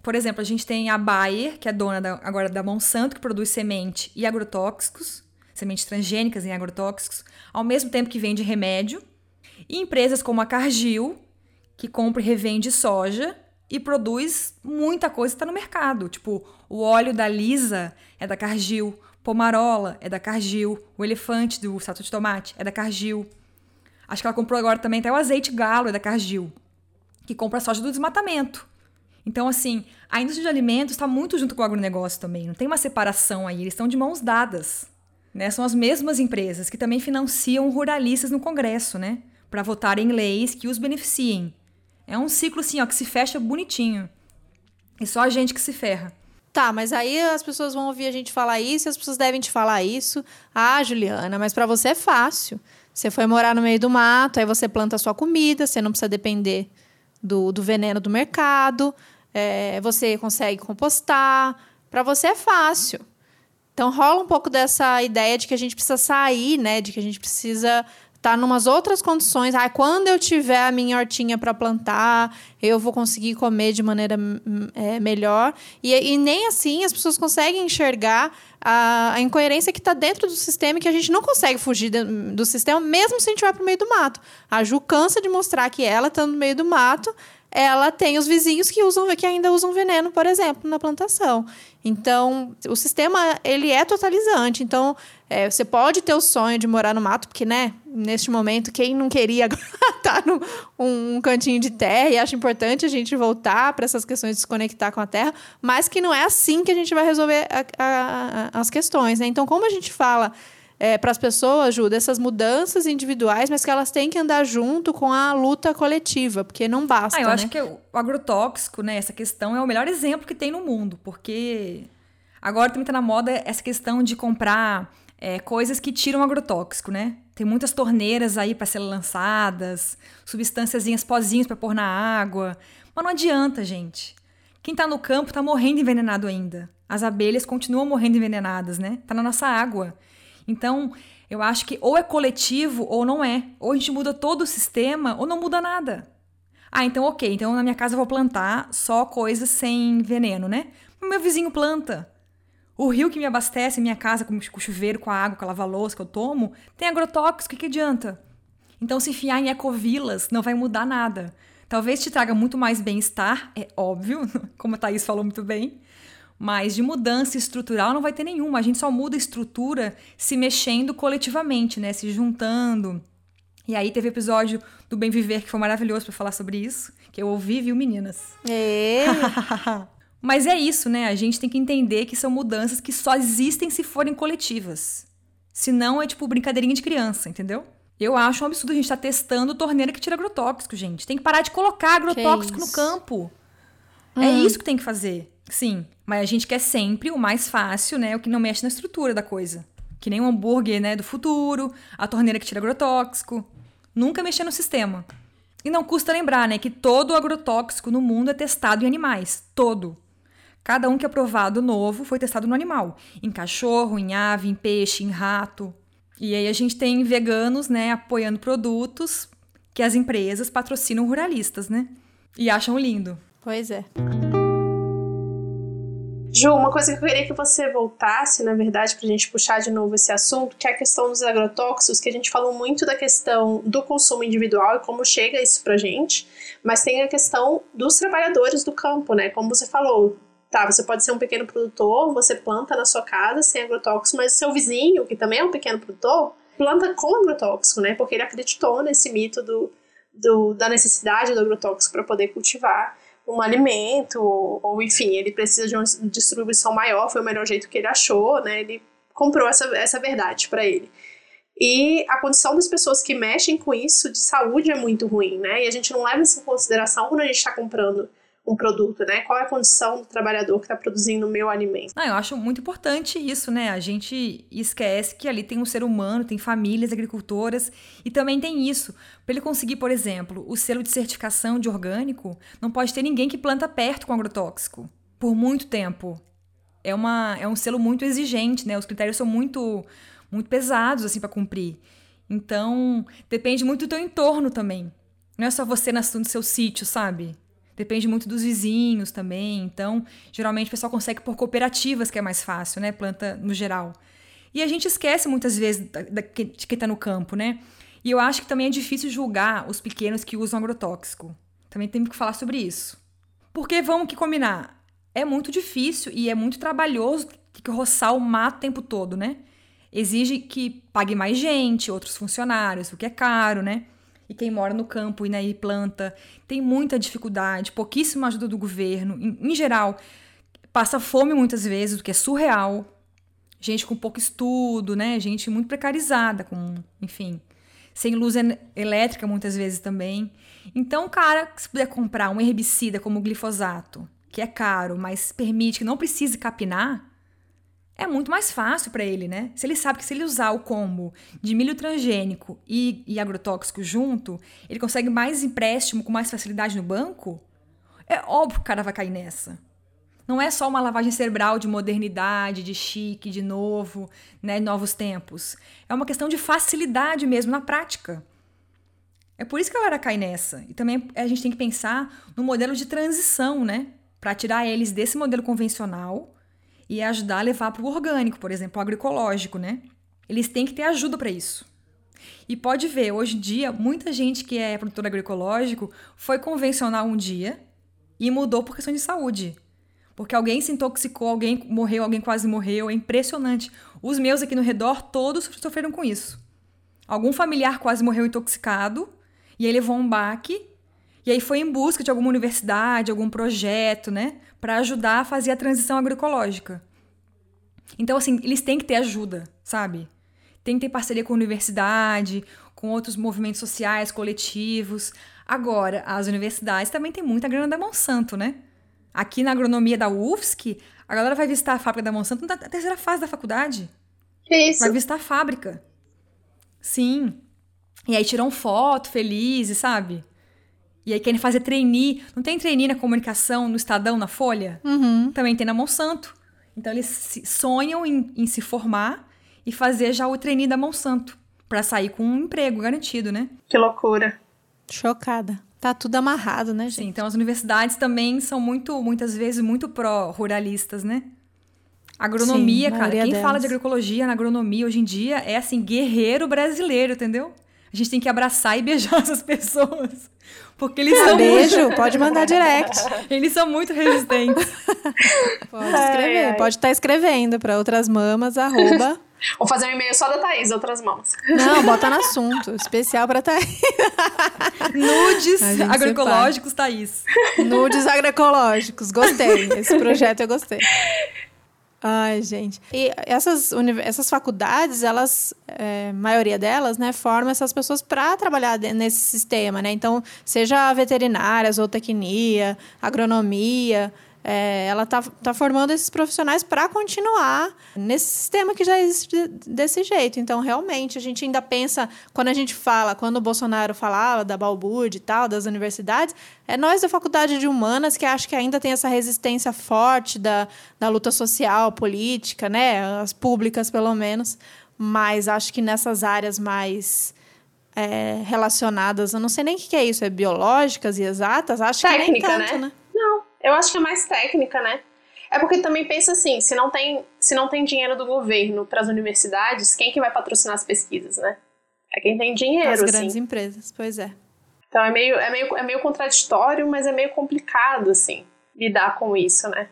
Por exemplo, a gente tem a Bayer, que é dona da, agora da Monsanto, que produz semente e agrotóxicos sementes transgênicas em agrotóxicos, ao mesmo tempo que vende remédio, e empresas como a Cargill, que compra e revende soja e produz muita coisa que está no mercado. Tipo, o óleo da Lisa é da Cargill, Pomarola é da Cargill, o elefante do sato de tomate é da Cargill. Acho que ela comprou agora também até o azeite galo é da Cargill, que compra soja do desmatamento. Então, assim, a indústria de alimentos está muito junto com o agronegócio também. Não tem uma separação aí, eles estão de mãos dadas. Né? São as mesmas empresas que também financiam ruralistas no Congresso, né? Para votar em leis que os beneficiem. É um ciclo assim, ó, que se fecha bonitinho. E só a gente que se ferra. Tá, mas aí as pessoas vão ouvir a gente falar isso as pessoas devem te falar isso. Ah, Juliana, mas para você é fácil. Você foi morar no meio do mato, aí você planta a sua comida, você não precisa depender do, do veneno do mercado, é, você consegue compostar. Para você é fácil. Então rola um pouco dessa ideia de que a gente precisa sair, né? De que a gente precisa estar tá numas outras condições. Ah, quando eu tiver a minha hortinha para plantar, eu vou conseguir comer de maneira hum, é, melhor. E, e, nem assim as pessoas conseguem enxergar a, a incoerência que está dentro do sistema e que a gente não consegue fugir de, do sistema, mesmo se a gente vai para o meio do mato. A Ju cansa de mostrar que ela, estando no meio do mato, ela tem os vizinhos que usam que ainda usam veneno, por exemplo, na plantação. Então, o sistema ele é totalizante. Então, é, você pode ter o sonho de morar no mato, porque, né, neste momento, quem não queria [laughs] estar tá num um cantinho de terra e acha importante a gente voltar para essas questões de se conectar com a terra, mas que não é assim que a gente vai resolver a, a, a, as questões, né? Então, como a gente fala é, para as pessoas, Ju, dessas mudanças individuais, mas que elas têm que andar junto com a luta coletiva, porque não basta. Ah, eu né? acho que o agrotóxico, né, essa questão é o melhor exemplo que tem no mundo, porque agora também está na moda essa questão de comprar é, coisas que tiram agrotóxico, né? Tem muitas torneiras aí para serem lançadas, substâncias pozinhos para pôr na água. Mas não adianta, gente. Quem está no campo está morrendo envenenado ainda. As abelhas continuam morrendo envenenadas, né? Tá na nossa água. Então, eu acho que ou é coletivo ou não é. Ou a gente muda todo o sistema ou não muda nada. Ah, então ok, então na minha casa eu vou plantar só coisas sem veneno, né? O meu vizinho planta. O rio que me abastece minha casa com o chuveiro, com a água, com a lava-louça que eu tomo, tem agrotóxico, o que, que adianta? Então, se enfiar em ecovilas não vai mudar nada. Talvez te traga muito mais bem-estar, é óbvio, [laughs] como a Thaís falou muito bem, mas de mudança estrutural não vai ter nenhuma. A gente só muda a estrutura se mexendo coletivamente, né? Se juntando. E aí teve episódio do Bem Viver que foi maravilhoso para falar sobre isso, que eu ouvi, viu, meninas? É. [laughs] Mas é isso, né? A gente tem que entender que são mudanças que só existem se forem coletivas. Senão é tipo brincadeirinha de criança, entendeu? Eu acho um absurdo a gente estar tá testando torneira que tira agrotóxico, gente. Tem que parar de colocar agrotóxico no campo. É hum. É isso que tem que fazer. Sim, mas a gente quer sempre o mais fácil, né? O que não mexe na estrutura da coisa. Que nem o hambúrguer, né, do futuro, a torneira que tira agrotóxico. Nunca mexer no sistema. E não custa lembrar, né, que todo agrotóxico no mundo é testado em animais. Todo. Cada um que é provado novo foi testado no animal. Em cachorro, em ave, em peixe, em rato. E aí a gente tem veganos, né, apoiando produtos que as empresas patrocinam ruralistas, né? E acham lindo. Pois é. Ju, uma coisa que eu queria que você voltasse, na verdade, para a gente puxar de novo esse assunto, que é a questão dos agrotóxicos, que a gente falou muito da questão do consumo individual e como chega isso pra gente, mas tem a questão dos trabalhadores do campo, né? Como você falou, tá, você pode ser um pequeno produtor, você planta na sua casa sem agrotóxico, mas seu vizinho, que também é um pequeno produtor, planta com agrotóxico, né? Porque ele acreditou nesse mito do, do da necessidade do agrotóxico para poder cultivar um alimento, ou, ou, enfim, ele precisa de uma distribuição maior, foi o melhor jeito que ele achou, né? Ele comprou essa, essa verdade para ele. E a condição das pessoas que mexem com isso de saúde é muito ruim, né? E a gente não leva isso em consideração quando a gente está comprando um produto, né? Qual é a condição do trabalhador que está produzindo o meu alimento? Não, eu acho muito importante isso, né? A gente esquece que ali tem um ser humano, tem famílias agricultoras e também tem isso. Para ele conseguir, por exemplo, o selo de certificação de orgânico, não pode ter ninguém que planta perto com agrotóxico por muito tempo. É, uma, é um selo muito exigente, né? Os critérios são muito, muito pesados assim para cumprir. Então, depende muito do teu entorno também. Não é só você no seu sítio, sabe? Depende muito dos vizinhos também. Então, geralmente o pessoal consegue por cooperativas, que é mais fácil, né? Planta no geral. E a gente esquece muitas vezes de quem está no campo, né? E eu acho que também é difícil julgar os pequenos que usam agrotóxico. Também temos que falar sobre isso. Porque vamos que combinar. É muito difícil e é muito trabalhoso que roçar o mato o tempo todo, né? Exige que pague mais gente, outros funcionários, o que é caro, né? E quem mora no campo e, né, e planta tem muita dificuldade, pouquíssima ajuda do governo. Em, em geral, passa fome muitas vezes, o que é surreal. Gente com pouco estudo, né? Gente muito precarizada, com, enfim, sem luz elétrica muitas vezes também. Então, cara, se puder comprar um herbicida como o glifosato, que é caro, mas permite que não precise capinar, é muito mais fácil para ele, né? Se ele sabe que se ele usar o combo de milho transgênico e, e agrotóxico junto, ele consegue mais empréstimo com mais facilidade no banco, é óbvio que o cara vai cair nessa. Não é só uma lavagem cerebral de modernidade, de chique, de novo, né, novos tempos. É uma questão de facilidade mesmo na prática. É por isso que a galera cai nessa. E também a gente tem que pensar no modelo de transição, né? Para tirar eles desse modelo convencional e ajudar a levar para o orgânico, por exemplo, o agroecológico, né? Eles têm que ter ajuda para isso. E pode ver, hoje em dia, muita gente que é produtor agroecológico foi convencional um dia e mudou por questão de saúde. Porque alguém se intoxicou, alguém morreu, alguém quase morreu. É impressionante. Os meus aqui no redor, todos sofreram com isso. Algum familiar quase morreu intoxicado, e aí levou um baque, e aí foi em busca de alguma universidade, algum projeto, né? para ajudar a fazer a transição agroecológica. Então, assim, eles têm que ter ajuda, sabe? Tem que ter parceria com a universidade, com outros movimentos sociais, coletivos. Agora, as universidades também têm muita grana da Monsanto, né? Aqui na agronomia da UFSC, a galera vai visitar a fábrica da Monsanto na terceira fase da faculdade. Que isso? Vai visitar a fábrica. Sim. E aí tiram foto, felizes, sabe? E aí querem fazer trainee. Não tem trainee na comunicação, no Estadão, na Folha? Uhum. Também tem na Monsanto. Então eles sonham em, em, se formar e fazer já o trainee da Monsanto. para sair com um emprego garantido, né? Que loucura. Chocada. Tá tudo amarrado, né, gente? Sim, então as universidades também são muito, muitas vezes, muito pró-ruralistas, né? Agronomia, Sim, cara. Quem delas. fala de agroecologia na agronomia hoje em dia é assim, guerreiro brasileiro, entendeu? A gente tem que abraçar e beijar [laughs] essas pessoas. Porque eles são. Beijo, muito... pode mandar direct. [laughs] Eles são muito resistentes. Pode escrever, ai, ai. pode estar tá escrevendo para outras mamas, arroba. [laughs] Vou fazer um e-mail só da Thaís, outras mãos. Não, bota no assunto. Especial pra Thaís. [laughs] Nudes agroecológicos, Thaís. Nudes agroecológicos. Gostei. Esse projeto eu gostei. Ai, gente. E essas, essas faculdades, elas, é, maioria delas, né, formam essas pessoas para trabalhar nesse sistema, né? Então, seja veterinária, zootecnia, agronomia, é, ela está tá formando esses profissionais para continuar nesse sistema que já existe desse jeito. Então, realmente, a gente ainda pensa, quando a gente fala, quando o Bolsonaro falava da Balbud e tal, das universidades, é nós da Faculdade de Humanas que acho que ainda tem essa resistência forte da, da luta social, política, né? As públicas, pelo menos. Mas acho que nessas áreas mais. É, relacionadas, eu não sei nem o que é isso, é biológicas e exatas, acho Técnica, que nem tanto, né? né? Eu acho que é mais técnica, né? É porque também pensa assim, se não tem, se não tem dinheiro do governo para as universidades, quem que vai patrocinar as pesquisas, né? É quem tem dinheiro, As assim. grandes empresas, pois é. Então é meio, é, meio, é meio contraditório, mas é meio complicado, assim, lidar com isso, né?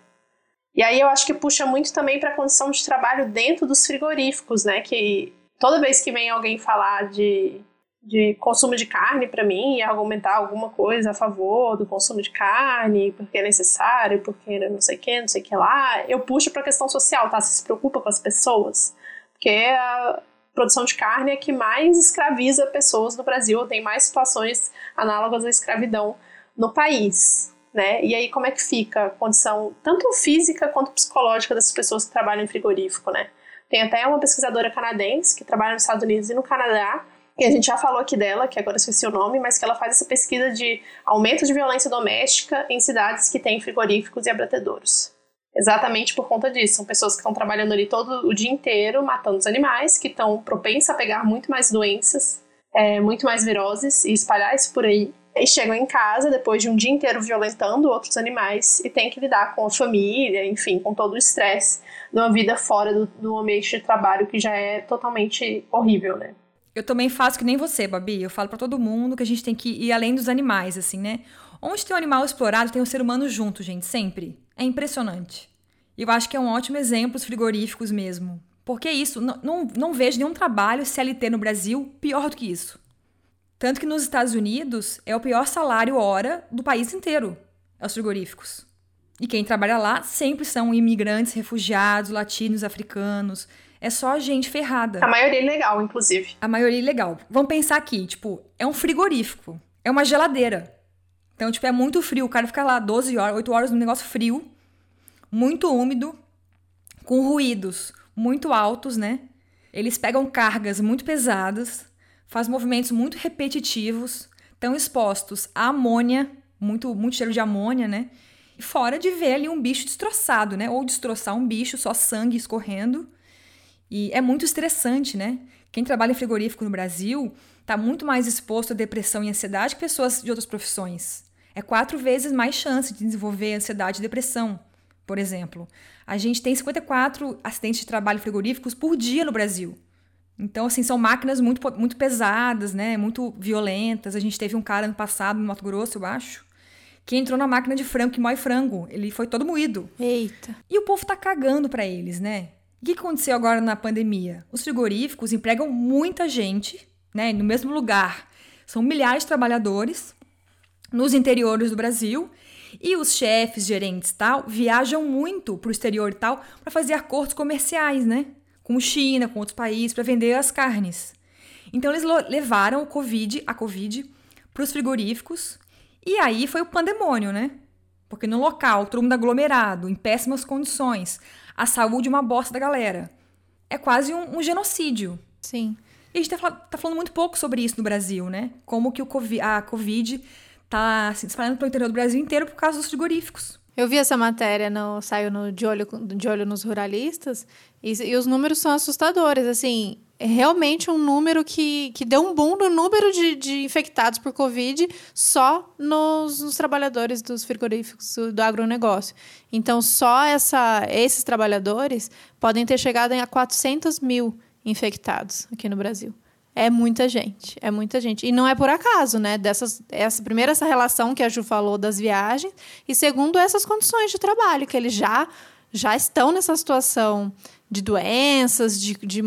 E aí eu acho que puxa muito também para a condição de trabalho dentro dos frigoríficos, né? Que toda vez que vem alguém falar de de consumo de carne para mim e argumentar alguma coisa a favor do consumo de carne, porque é necessário, porque não sei o que, não sei o que lá, eu puxo para a questão social, tá? Você se preocupa com as pessoas? Porque a produção de carne é que mais escraviza pessoas no Brasil, tem mais situações análogas à escravidão no país. Né? E aí como é que fica a condição tanto física quanto psicológica dessas pessoas que trabalham em frigorífico, né? Tem até uma pesquisadora canadense que trabalha nos Estados Unidos e no Canadá e a gente já falou aqui dela, que agora eu esqueci o nome, mas que ela faz essa pesquisa de aumento de violência doméstica em cidades que têm frigoríficos e abatedouros. Exatamente por conta disso. São pessoas que estão trabalhando ali todo o dia inteiro, matando os animais, que estão propensas a pegar muito mais doenças, é, muito mais viroses e espalhar isso por aí. E chegam em casa depois de um dia inteiro violentando outros animais e tem que lidar com a família, enfim, com todo o estresse de uma vida fora do, do ambiente de trabalho que já é totalmente horrível, né? Eu também faço que nem você, Babi. Eu falo para todo mundo que a gente tem que ir além dos animais, assim, né? Onde tem um animal explorado, tem um ser humano junto, gente, sempre. É impressionante. E eu acho que é um ótimo exemplo os frigoríficos mesmo. Porque isso, não, não, não vejo nenhum trabalho CLT no Brasil pior do que isso. Tanto que nos Estados Unidos é o pior salário hora do país inteiro, é os frigoríficos. E quem trabalha lá sempre são imigrantes, refugiados, latinos, africanos, é só gente ferrada. A maioria é ilegal, inclusive. A maioria é ilegal. Vamos pensar aqui, tipo, é um frigorífico. É uma geladeira. Então, tipo, é muito frio. O cara fica lá 12 horas, 8 horas num negócio frio, muito úmido, com ruídos muito altos, né? Eles pegam cargas muito pesadas, fazem movimentos muito repetitivos, estão expostos a amônia, muito, muito cheiro de amônia, né? E fora de ver ali um bicho destroçado, né? Ou destroçar um bicho, só sangue escorrendo. E é muito estressante, né? Quem trabalha em frigorífico no Brasil está muito mais exposto a depressão e ansiedade que pessoas de outras profissões. É quatro vezes mais chance de desenvolver ansiedade e depressão, por exemplo. A gente tem 54 acidentes de trabalho frigoríficos por dia no Brasil. Então, assim, são máquinas muito, muito pesadas, né? Muito violentas. A gente teve um cara ano passado, no Mato Grosso, eu acho, que entrou na máquina de frango que moe frango. Ele foi todo moído. Eita. E o povo tá cagando para eles, né? O que aconteceu agora na pandemia? Os frigoríficos empregam muita gente, né, no mesmo lugar. São milhares de trabalhadores nos interiores do Brasil e os chefes, gerentes tal, viajam muito para o exterior tal para fazer acordos comerciais, né? Com China, com outros países, para vender as carnes. Então eles levaram o Covid, a Covid, para os frigoríficos e aí foi o pandemônio, né? Porque no local, todo mundo aglomerado, em péssimas condições, a saúde uma bosta da galera. É quase um, um genocídio. Sim. E a gente tá, tá, falando muito pouco sobre isso no Brasil, né? Como que o COVID, a Covid tá se espalhando pelo interior do Brasil inteiro por causa dos frigoríficos. Eu vi essa matéria, no, saiu no, de, olho, de Olho nos Ruralistas, e, e os números são assustadores. Assim, é realmente um número que, que deu um boom no número de, de infectados por Covid só nos, nos trabalhadores dos frigoríficos do agronegócio. Então, só essa, esses trabalhadores podem ter chegado a 400 mil infectados aqui no Brasil. É muita gente, é muita gente. E não é por acaso, né? Dessas, essa, primeiro, essa relação que a Ju falou das viagens, e segundo, essas condições de trabalho, que eles já, já estão nessa situação de doenças, de, de,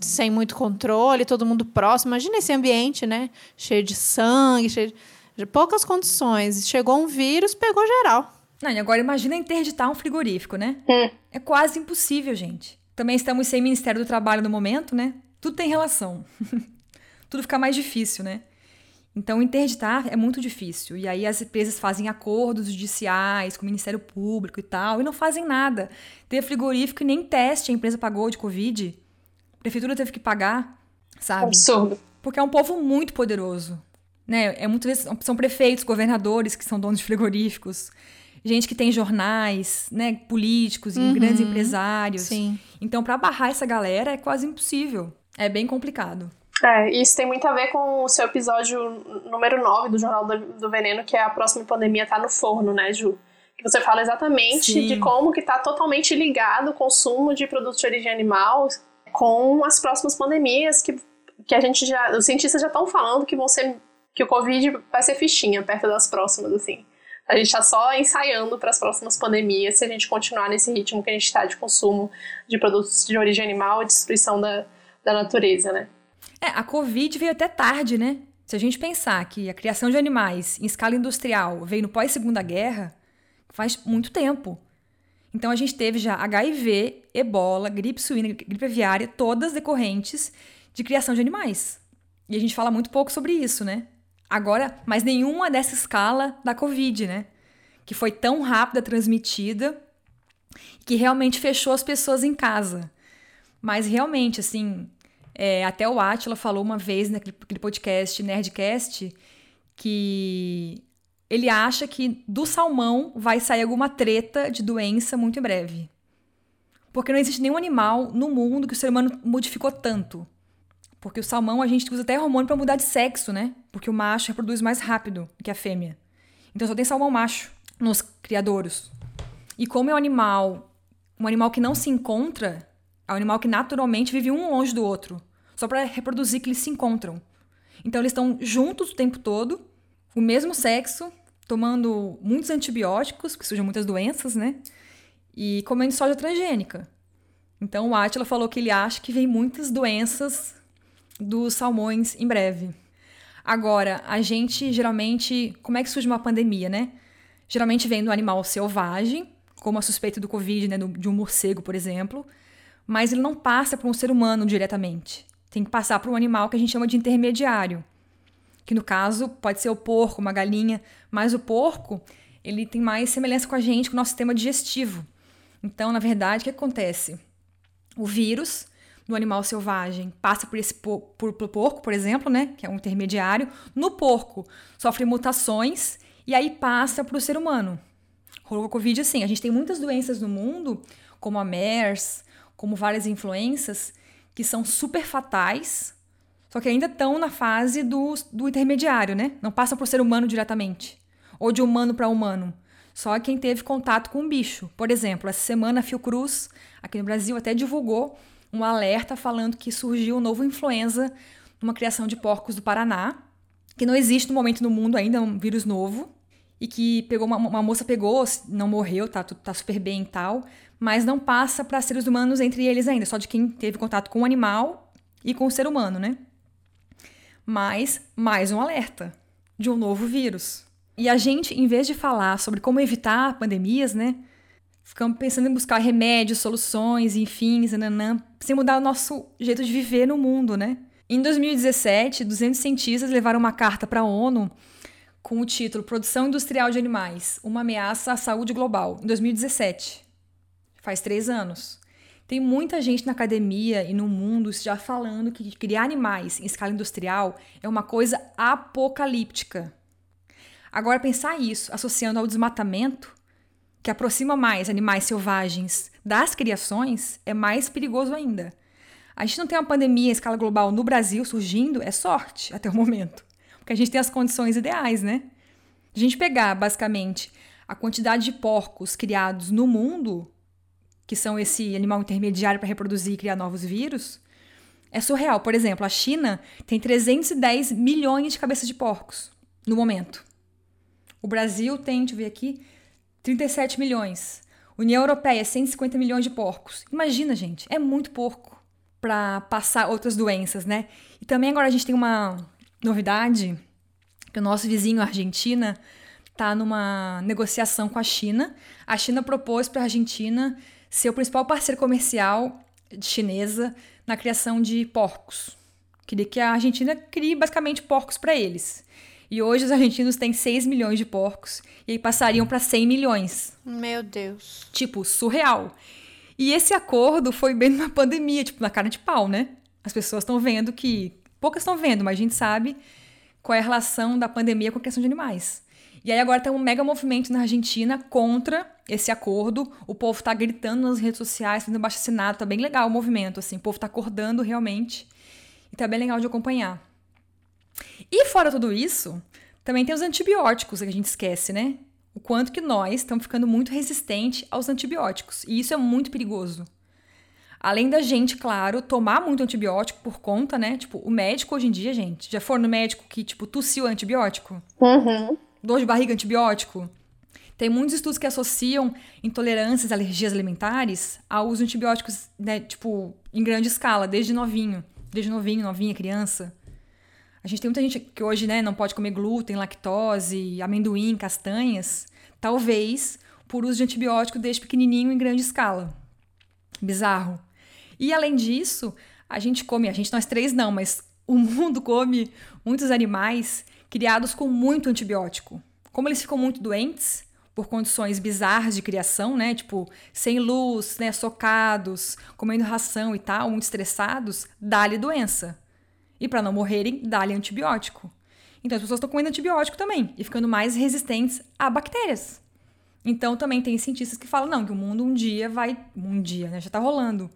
sem muito controle, todo mundo próximo. Imagina esse ambiente, né? Cheio de sangue, cheio de, de poucas condições. Chegou um vírus, pegou geral. Não, e agora imagina interditar um frigorífico, né? Hum. É quase impossível, gente. Também estamos sem Ministério do Trabalho no momento, né? Tudo tem relação. [laughs] Tudo fica mais difícil, né? Então, interditar é muito difícil. E aí as empresas fazem acordos judiciais com o Ministério Público e tal, e não fazem nada. Teve frigorífico e nem teste a empresa pagou de Covid. A prefeitura teve que pagar, sabe? Absurdo. Porque é um povo muito poderoso. Né? É muitas vezes são prefeitos, governadores que são donos de frigoríficos, gente que tem jornais, né, políticos, Uhum. grandes empresários. Sim. Então, para barrar essa galera é quase impossível. É bem complicado. É, isso tem muito a ver com o seu episódio número 9 do Jornal do, do Veneno, que é a próxima pandemia tá no forno, né, Ju? que você fala exatamente Sim. de como que está totalmente ligado o consumo de produtos de origem animal com as próximas pandemias que, que a gente já, os cientistas já estão falando que vão ser que o Covid vai ser fichinha perto das próximas, assim. A gente está só ensaiando para as próximas pandemias se a gente continuar nesse ritmo que a gente está de consumo de produtos de origem animal e destruição da, da natureza, né? É, a Covid veio até tarde, né? Se a gente pensar que a criação de animais em escala industrial veio no pós-segunda guerra, faz muito tempo. Então a gente teve já HIV, ebola, gripe suína, gripe aviária, todas decorrentes de criação de animais. E a gente fala muito pouco sobre isso, né? Agora, mas nenhuma dessa escala da Covid, né? Que foi tão rápida, transmitida, que realmente fechou as pessoas em casa. Mas realmente, assim, é, até o Atila falou uma vez naquele podcast Nerdcast que ele acha que do salmão vai sair alguma treta de doença muito em breve. Porque não existe nenhum animal no mundo que o ser humano modificou tanto. Porque o salmão a gente usa até hormônio para mudar de sexo, né? Porque o macho reproduz mais rápido que a fêmea. Então só tem salmão macho nos criadouros. E como é um animal, um animal que não se encontra, é um animal que naturalmente vive um longe do outro, só para reproduzir que eles se encontram. Então eles estão juntos o tempo todo, o mesmo sexo, tomando muitos antibióticos, que surgem muitas doenças, né? E comendo soja transgênica. Então o Atila falou que ele acha que vem muitas doenças dos salmões em breve. Agora, a gente geralmente. Como é que surge uma pandemia, né? Geralmente vem do animal selvagem, como a suspeita do Covid, né? De um morcego, por exemplo. Mas ele não passa para um ser humano diretamente. Tem que passar para um animal que a gente chama de intermediário. Que no caso pode ser o porco, uma galinha. Mas o porco, ele tem mais semelhança com a gente, com o nosso sistema digestivo. Então, na verdade, o que acontece? O vírus no animal selvagem passa por esse por, por, por porco, por exemplo, né, que é um intermediário. No porco sofre mutações e aí passa para o ser humano. Rolou a Covid assim. A gente tem muitas doenças no mundo, como a MERS, como várias influências, que são super fatais, só que ainda estão na fase do, do intermediário, né? Não passam para o ser humano diretamente, ou de humano para humano. Só quem teve contato com o bicho. Por exemplo, essa semana a Fiocruz, aqui no Brasil, até divulgou um alerta falando que surgiu um novo influenza numa criação de porcos do Paraná, que não existe no momento no mundo ainda, é um vírus novo, e que pegou uma, uma moça pegou, não morreu, tá, tá super bem e tal, mas não passa para seres humanos entre eles ainda, só de quem teve contato com o animal e com o ser humano, né? Mas mais um alerta de um novo vírus. E a gente, em vez de falar sobre como evitar pandemias, né? Ficamos pensando em buscar remédios, soluções, enfim, nananã, sem mudar o nosso jeito de viver no mundo, né? Em 2017, 200 cientistas levaram uma carta para a ONU com o título Produção Industrial de Animais, uma ameaça à saúde global, em 2017. Faz três anos. Tem muita gente na academia e no mundo já falando que criar animais em escala industrial é uma coisa apocalíptica. Agora, pensar isso associando ao desmatamento, que aproxima mais animais selvagens das criações, é mais perigoso ainda. A gente não tem uma pandemia em escala global no Brasil surgindo, é sorte até o momento. Porque a gente tem as condições ideais, né? A gente pegar, basicamente, a quantidade de porcos criados no mundo, que são esse animal intermediário para reproduzir e criar novos vírus, é surreal. Por exemplo, a China tem 310 milhões de cabeças de porcos no momento. O Brasil tem, deixa eu ver aqui, 37 milhões. União Europeia, 150 milhões de porcos. Imagina, gente, é muito porco para passar outras doenças, né? E também agora a gente tem uma novidade, que o nosso vizinho, a Argentina, está numa negociação com a China. A China propôs para a Argentina ser o principal parceiro comercial chinesa na criação de porcos. Queria que a Argentina crie basicamente porcos para eles. E hoje os argentinos têm 6 milhões de porcos e aí passariam para 100 milhões. Meu Deus. Tipo, surreal. E esse acordo foi bem numa pandemia, tipo, na cara de pau, né? As pessoas estão vendo que. Poucas estão vendo, mas a gente sabe qual é a relação da pandemia com a questão de animais. E aí agora tem um mega movimento na Argentina contra esse acordo. O povo tá gritando nas redes sociais, fazendo baixo assinado, tá bem legal o movimento, assim. O povo tá acordando realmente. E tá bem legal de acompanhar. E fora tudo isso, também tem os antibióticos que a gente esquece, né? o quanto que nós estamos ficando muito resistentes aos antibióticos. E isso é muito perigoso. Além da gente, claro, tomar muito antibiótico por conta, né? Tipo, o médico hoje em dia, gente, já for no médico que, tipo, tossiu antibiótico? Uhum. Dor de barriga antibiótico? Tem muitos estudos que associam intolerâncias, alergias alimentares ao uso de antibióticos, né, tipo, em grande escala, desde novinho. Desde novinho, novinha, criança. A gente tem muita gente que hoje, né, não pode comer glúten, lactose, amendoim, castanhas, talvez por uso de antibiótico desde pequenininho em grande escala. Bizarro. E além disso, a gente come, a gente nós três não, mas o [laughs] mundo come muitos animais criados com muito antibiótico. Como eles ficam muito doentes por condições bizarras de criação, né, tipo sem luz, né, socados, comendo ração e tal, muito estressados, dá-lhe doença. E para não morrerem, dá-lhe antibiótico. Então as pessoas estão comendo antibiótico também e ficando mais resistentes a bactérias. Então também tem cientistas que falam não, que o mundo um dia vai, um dia, né, já está rolando.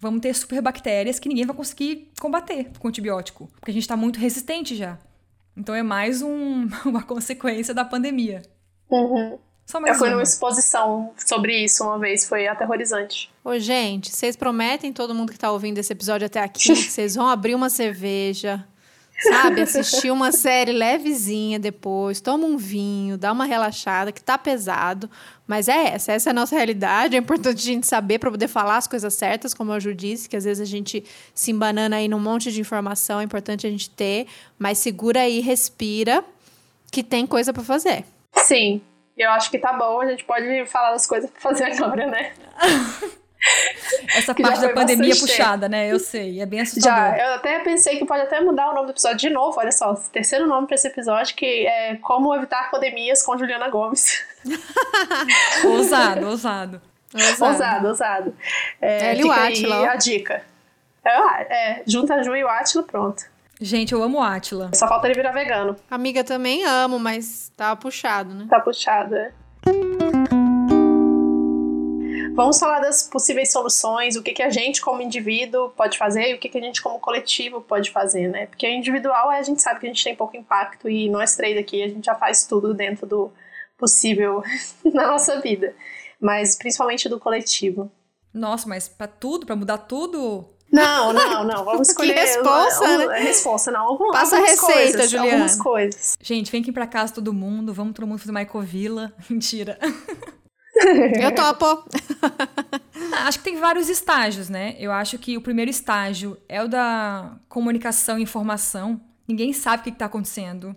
Vamos ter superbactérias que ninguém vai conseguir combater com antibiótico, porque a gente está muito resistente já. Então é mais um, [laughs] uma consequência da pandemia. Uhum. Só mais Eu fui uma. numa exposição sobre isso uma vez, foi aterrorizante. Ô, gente, vocês prometem, todo mundo que tá ouvindo esse episódio até aqui, [laughs] que vocês vão abrir uma cerveja, sabe? Assistir uma série levezinha depois, toma um vinho, dá uma relaxada, que tá pesado. Mas é essa, essa é a nossa realidade. É importante a gente saber para poder falar as coisas certas, como a Ju disse, que às vezes a gente se embanana aí num monte de informação, é importante a gente ter. Mas segura aí, respira, que tem coisa para fazer. Sim, eu acho que tá bom, a gente pode falar das coisas pra fazer agora, né? [laughs] Essa [laughs] parte da pandemia puxada, né? Eu sei, é bem assustador. Já, eu até pensei que pode até mudar o nome do episódio de novo, olha só, terceiro nome pra esse episódio, que é Como Evitar Pandemias com Juliana Gomes. [laughs] ousado, ousado. Ousado, ousado. ousado. É, é o Atila. a dica. É, é, junta a Ju e o Atila, pronto. Gente, eu amo o Atila. Só falta ele virar vegano. Amiga, também amo, mas tá puxado, né? Tá puxado, é. Vamos falar das possíveis soluções, o que, que a gente como indivíduo pode fazer e o que, que a gente como coletivo pode fazer, né? Porque individual a gente sabe que a gente tem pouco impacto e nós três aqui a gente já faz tudo dentro do possível [laughs] na nossa vida, mas principalmente do coletivo. Nossa, mas para tudo, para mudar tudo, não, não, não. [laughs] Vamos escolher. que responsa, uma, né? Responsa, não. Algum, Passa a receita, coisas, Juliana. Algumas coisas. Gente, vem aqui pra casa todo mundo. Vamos todo mundo fazer Michael Villa. [laughs] Mentira. [laughs] Eu topo. [laughs] acho que tem vários estágios, né? Eu acho que o primeiro estágio é o da comunicação e informação. Ninguém sabe o que está acontecendo.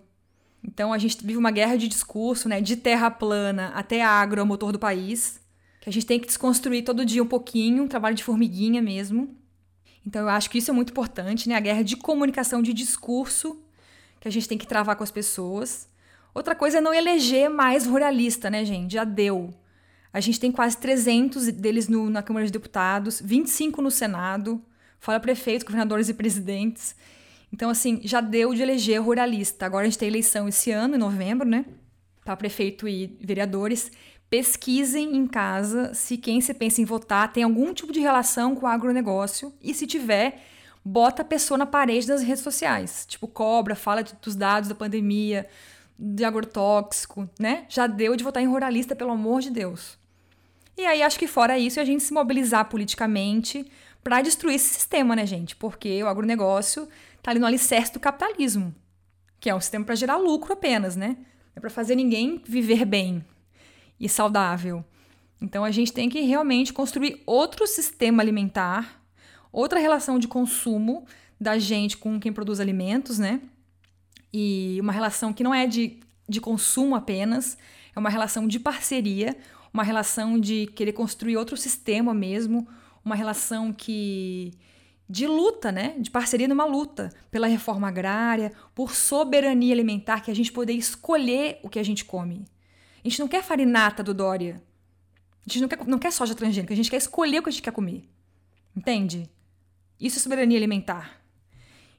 Então a gente vive uma guerra de discurso, né? De terra plana até agro é o motor do país. Que a gente tem que desconstruir todo dia um pouquinho, um trabalho de formiguinha mesmo. Então eu acho que isso é muito importante, né? A guerra de comunicação, de discurso que a gente tem que travar com as pessoas. Outra coisa é não eleger mais ruralista, né, gente? Já deu. A gente tem quase 300 deles no, na Câmara de Deputados, 25 no Senado, fora prefeitos, governadores e presidentes. Então, assim, já deu de eleger ruralista. Agora a gente tem eleição esse ano, em novembro, né? Para prefeito e vereadores. Pesquisem em casa se quem você pensa em votar tem algum tipo de relação com o agronegócio e se tiver, bota a pessoa na parede das redes sociais. Tipo, cobra, fala dos dados da pandemia, de agrotóxico, né? Já deu de votar em ruralista, pelo amor de Deus. E aí acho que fora isso, a gente se mobilizar politicamente para destruir esse sistema, né, gente? Porque o agronegócio tá ali no alicerce do capitalismo, que é um sistema para gerar lucro apenas, né? É para fazer ninguém viver bem, e saudável. Então a gente tem que realmente construir outro sistema alimentar, outra relação de consumo da gente com quem produz alimentos, né? E uma relação que não é de, de consumo apenas, é uma relação de parceria, uma relação de querer construir outro sistema mesmo, uma relação que de luta, né? De parceria numa luta pela reforma agrária, por soberania alimentar, que a gente poder escolher o que a gente come. A gente não quer farinata do Dória. A gente não quer, não quer soja transgênica, a gente quer escolher o que a gente quer comer. Entende? Isso é soberania alimentar.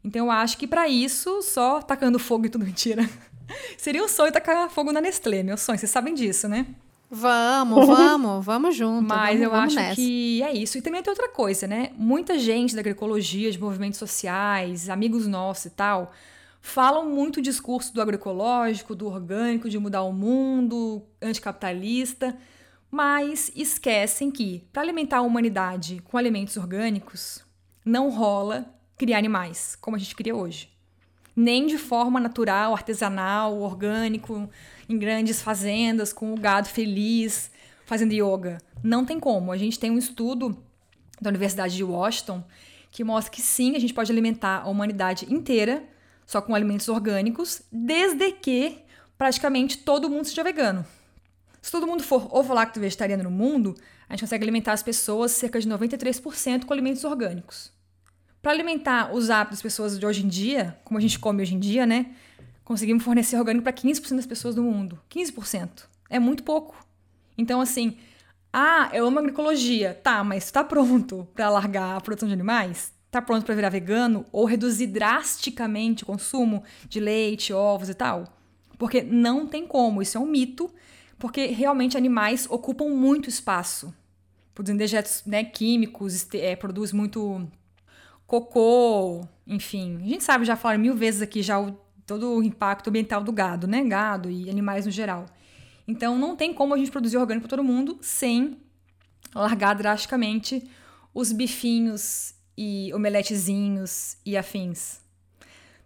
Então eu acho que para isso, só tacando fogo e tudo [laughs] mentira. Seria um sonho tacar fogo na Nestlé, meu sonho, vocês sabem disso, né? Vamos, [laughs] vamos, vamos junto. Mas vamos, eu vamos acho nessa. que é isso. E também tem outra coisa, né? Muita gente da agroecologia, de movimentos sociais, amigos nossos e tal, falam muito o discurso do agroecológico, do orgânico, de mudar o mundo, anticapitalista, mas esquecem que, para alimentar a humanidade com alimentos orgânicos, não rola criar animais como a gente cria hoje. Nem de forma natural, artesanal, orgânico, em grandes fazendas, com o gado feliz, fazendo yoga. Não tem como. A gente tem um estudo da Universidade de Washington que mostra que sim, a gente pode alimentar a humanidade inteira só com alimentos orgânicos, desde que praticamente todo mundo seja vegano. Se todo mundo for ovo-lacto vegetariano no mundo, a gente consegue alimentar as pessoas cerca de 93% com alimentos orgânicos. Para alimentar os hábitos das pessoas de hoje em dia, como a gente come hoje em dia, né? Conseguimos fornecer orgânico para 15% das pessoas do mundo. 15%. É muito pouco. Então, assim, ah, eu amo agroecologia. Tá, mas está pronto para largar a produção de animais? Está pronto para virar vegano ou reduzir drasticamente o consumo de leite, ovos e tal? Porque não tem como, isso é um mito, porque realmente animais ocupam muito espaço. Produzindo dejetos né, químicos, é, produz muito cocô, enfim. A gente sabe, já falaram mil vezes aqui já o, todo o impacto ambiental do gado, né? Gado e animais no geral. Então não tem como a gente produzir orgânico para todo mundo sem largar drasticamente os bifinhos e omeletezinhos e afins.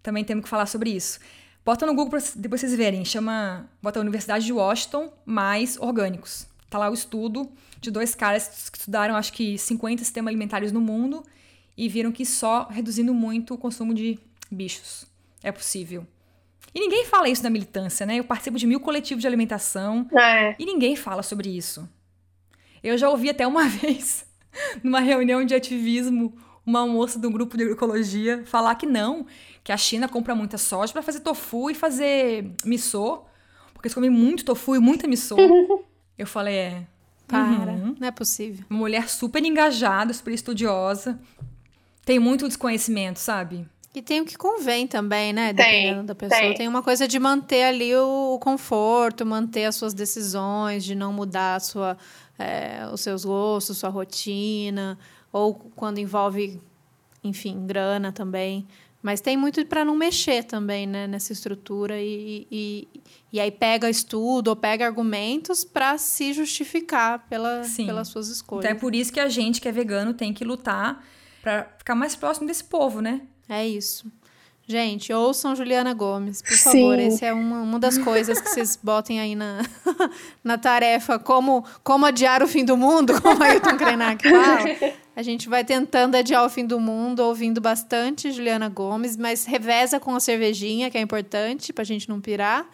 Também temos que falar sobre isso. Bota no Google para depois vocês verem, chama, bota Universidade de Washington mais orgânicos. Tá lá o estudo de dois caras que estudaram acho que 50 sistemas alimentares no mundo e viram que só reduzindo muito o consumo de bichos é possível. E ninguém fala isso na militância, né? Eu participo de mil coletivos de alimentação é. e ninguém fala sobre isso. Eu já ouvi até uma [laughs] vez, numa reunião de ativismo, uma moça do grupo de agroecologia falar que não, que a China compra muita soja para fazer tofu e fazer miso, porque eles comem muito tofu e muita miso. [laughs] Eu falei, é. Para, uhum. não é possível. Uma mulher super engajada, super estudiosa. Tem muito desconhecimento, sabe? E tem o que convém também, né? Dependendo tem, da pessoa. Tem. tem. uma coisa de manter ali o conforto, manter as suas decisões, de não mudar sua, é, os seus gostos, sua rotina, ou quando envolve, enfim, grana também. Mas tem muito para não mexer também, né, nessa estrutura e, e, e aí pega estudo ou pega argumentos para se justificar pela, pelas suas escolhas. Então é por isso que a gente que é vegano tem que lutar para ficar mais próximo desse povo, né? É isso. Gente, ouçam Juliana Gomes, por favor. Essa é uma, uma das coisas que vocês botem aí na, [laughs] na tarefa. Como, como adiar o fim do mundo, como a Ailton Krenak [laughs] fala. A gente vai tentando adiar o fim do mundo, ouvindo bastante Juliana Gomes, mas reveza com a cervejinha, que é importante pra gente não pirar.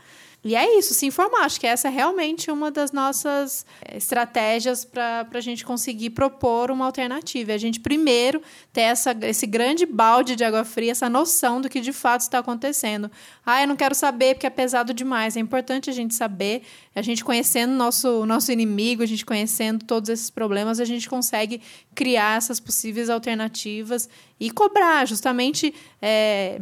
E é isso, se informar. Acho que essa é realmente uma das nossas eh, estratégias para a gente conseguir propor uma alternativa. É a gente, primeiro, ter essa, esse grande balde de água fria, essa noção do que de fato está acontecendo. Ah, eu não quero saber porque é pesado demais. É importante a gente saber, a gente conhecendo nosso nosso inimigo, a gente conhecendo todos esses problemas, a gente consegue criar essas possíveis alternativas e cobrar justamente. É,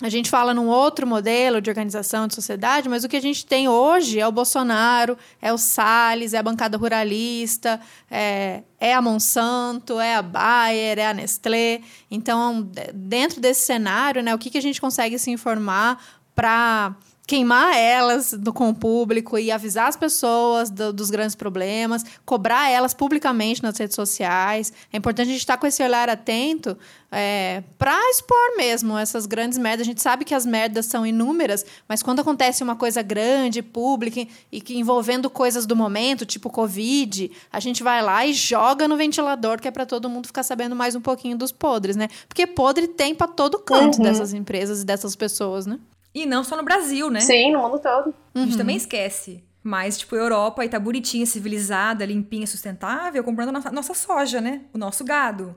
a gente fala num outro modelo de organização de sociedade, mas o que a gente tem hoje é o Bolsonaro, é o Salles, é a bancada ruralista, é, é a Monsanto, é a Bayer, é a Nestlé. Então, dentro desse cenário, né, o que, que a gente consegue se informar para queimar elas do, com o público e avisar as pessoas do, dos grandes problemas, cobrar elas publicamente nas redes sociais. É importante a gente estar com esse olhar atento é, para expor mesmo essas grandes merdas. A gente sabe que as merdas são inúmeras, mas quando acontece uma coisa grande, pública e que envolvendo coisas do momento, tipo Covid, a gente vai lá e joga no ventilador, que é para todo mundo ficar sabendo mais um pouquinho dos podres, né? Porque podre tem para todo canto uhum. dessas empresas e dessas pessoas, né? E não só no Brasil, né? Sim, no mundo todo. A gente uhum. também esquece. Mas, tipo, a Europa aí tá bonitinha, civilizada, limpinha, sustentável, comprando a nossa, nossa soja, né? O nosso gado.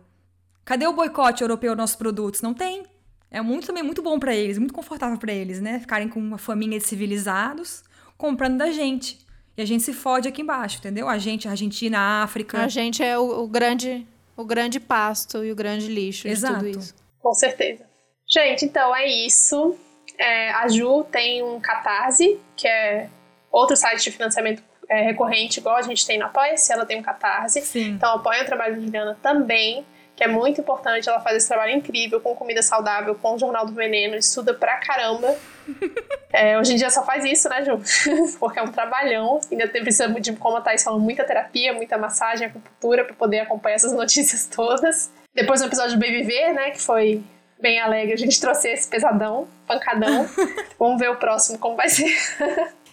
Cadê o boicote europeu aos nossos produtos? Não tem. É muito também muito bom para eles, muito confortável para eles, né? Ficarem com uma família de civilizados comprando da gente. E a gente se fode aqui embaixo, entendeu? A gente, a Argentina, a África. A gente é o, o grande o grande pasto e o grande lixo Exato. de tudo isso. Com certeza. Gente, então é isso. É, a Ju tem um Catarse, que é outro site de financiamento é, recorrente, igual a gente tem no Apoia-se, ela tem um Catarse. Sim. Então apoia o trabalho de Juliana também. que é muito importante. Ela faz esse trabalho incrível com comida saudável, com o Jornal do Veneno, estuda pra caramba. [laughs] É, hoje em dia só faz isso, né, Ju? [laughs] Porque é um trabalhão. Ainda precisa de, como a Thais falou, muita terapia, muita massagem, acupuntura para poder acompanhar essas [laughs] notícias todas. Depois do episódio do BBV, né, que foi bem alegre, a gente [laughs] trouxe esse pesadão, pancadão. [laughs] Vamos ver o próximo como vai ser.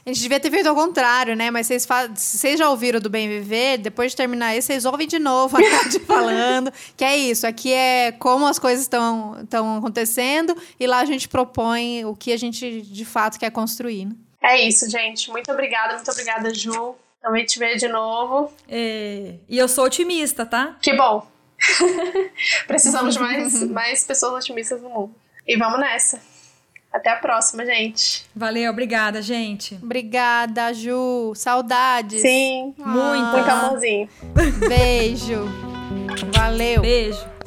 A gente devia ter feito ao contrário, né? Mas vocês, vocês já ouviram do Bem Viver? Depois de terminar esse, vocês ouvem de novo a [laughs] Tati falando. Que é isso. Aqui é como as coisas estão acontecendo. E lá a gente propõe o que a gente de fato quer construir. Né? É isso, gente. Muito obrigada, muito obrigada, Ju. Também te ver de novo. É... E eu sou otimista, tá? Que bom. [laughs] Precisamos de mais, mais pessoas otimistas no mundo. E vamos nessa. Até a próxima, gente. Valeu, obrigada, gente. Obrigada, Ju. Saudades. Sim. Muito. Muito amorzinho. Beijo. Valeu. Beijo.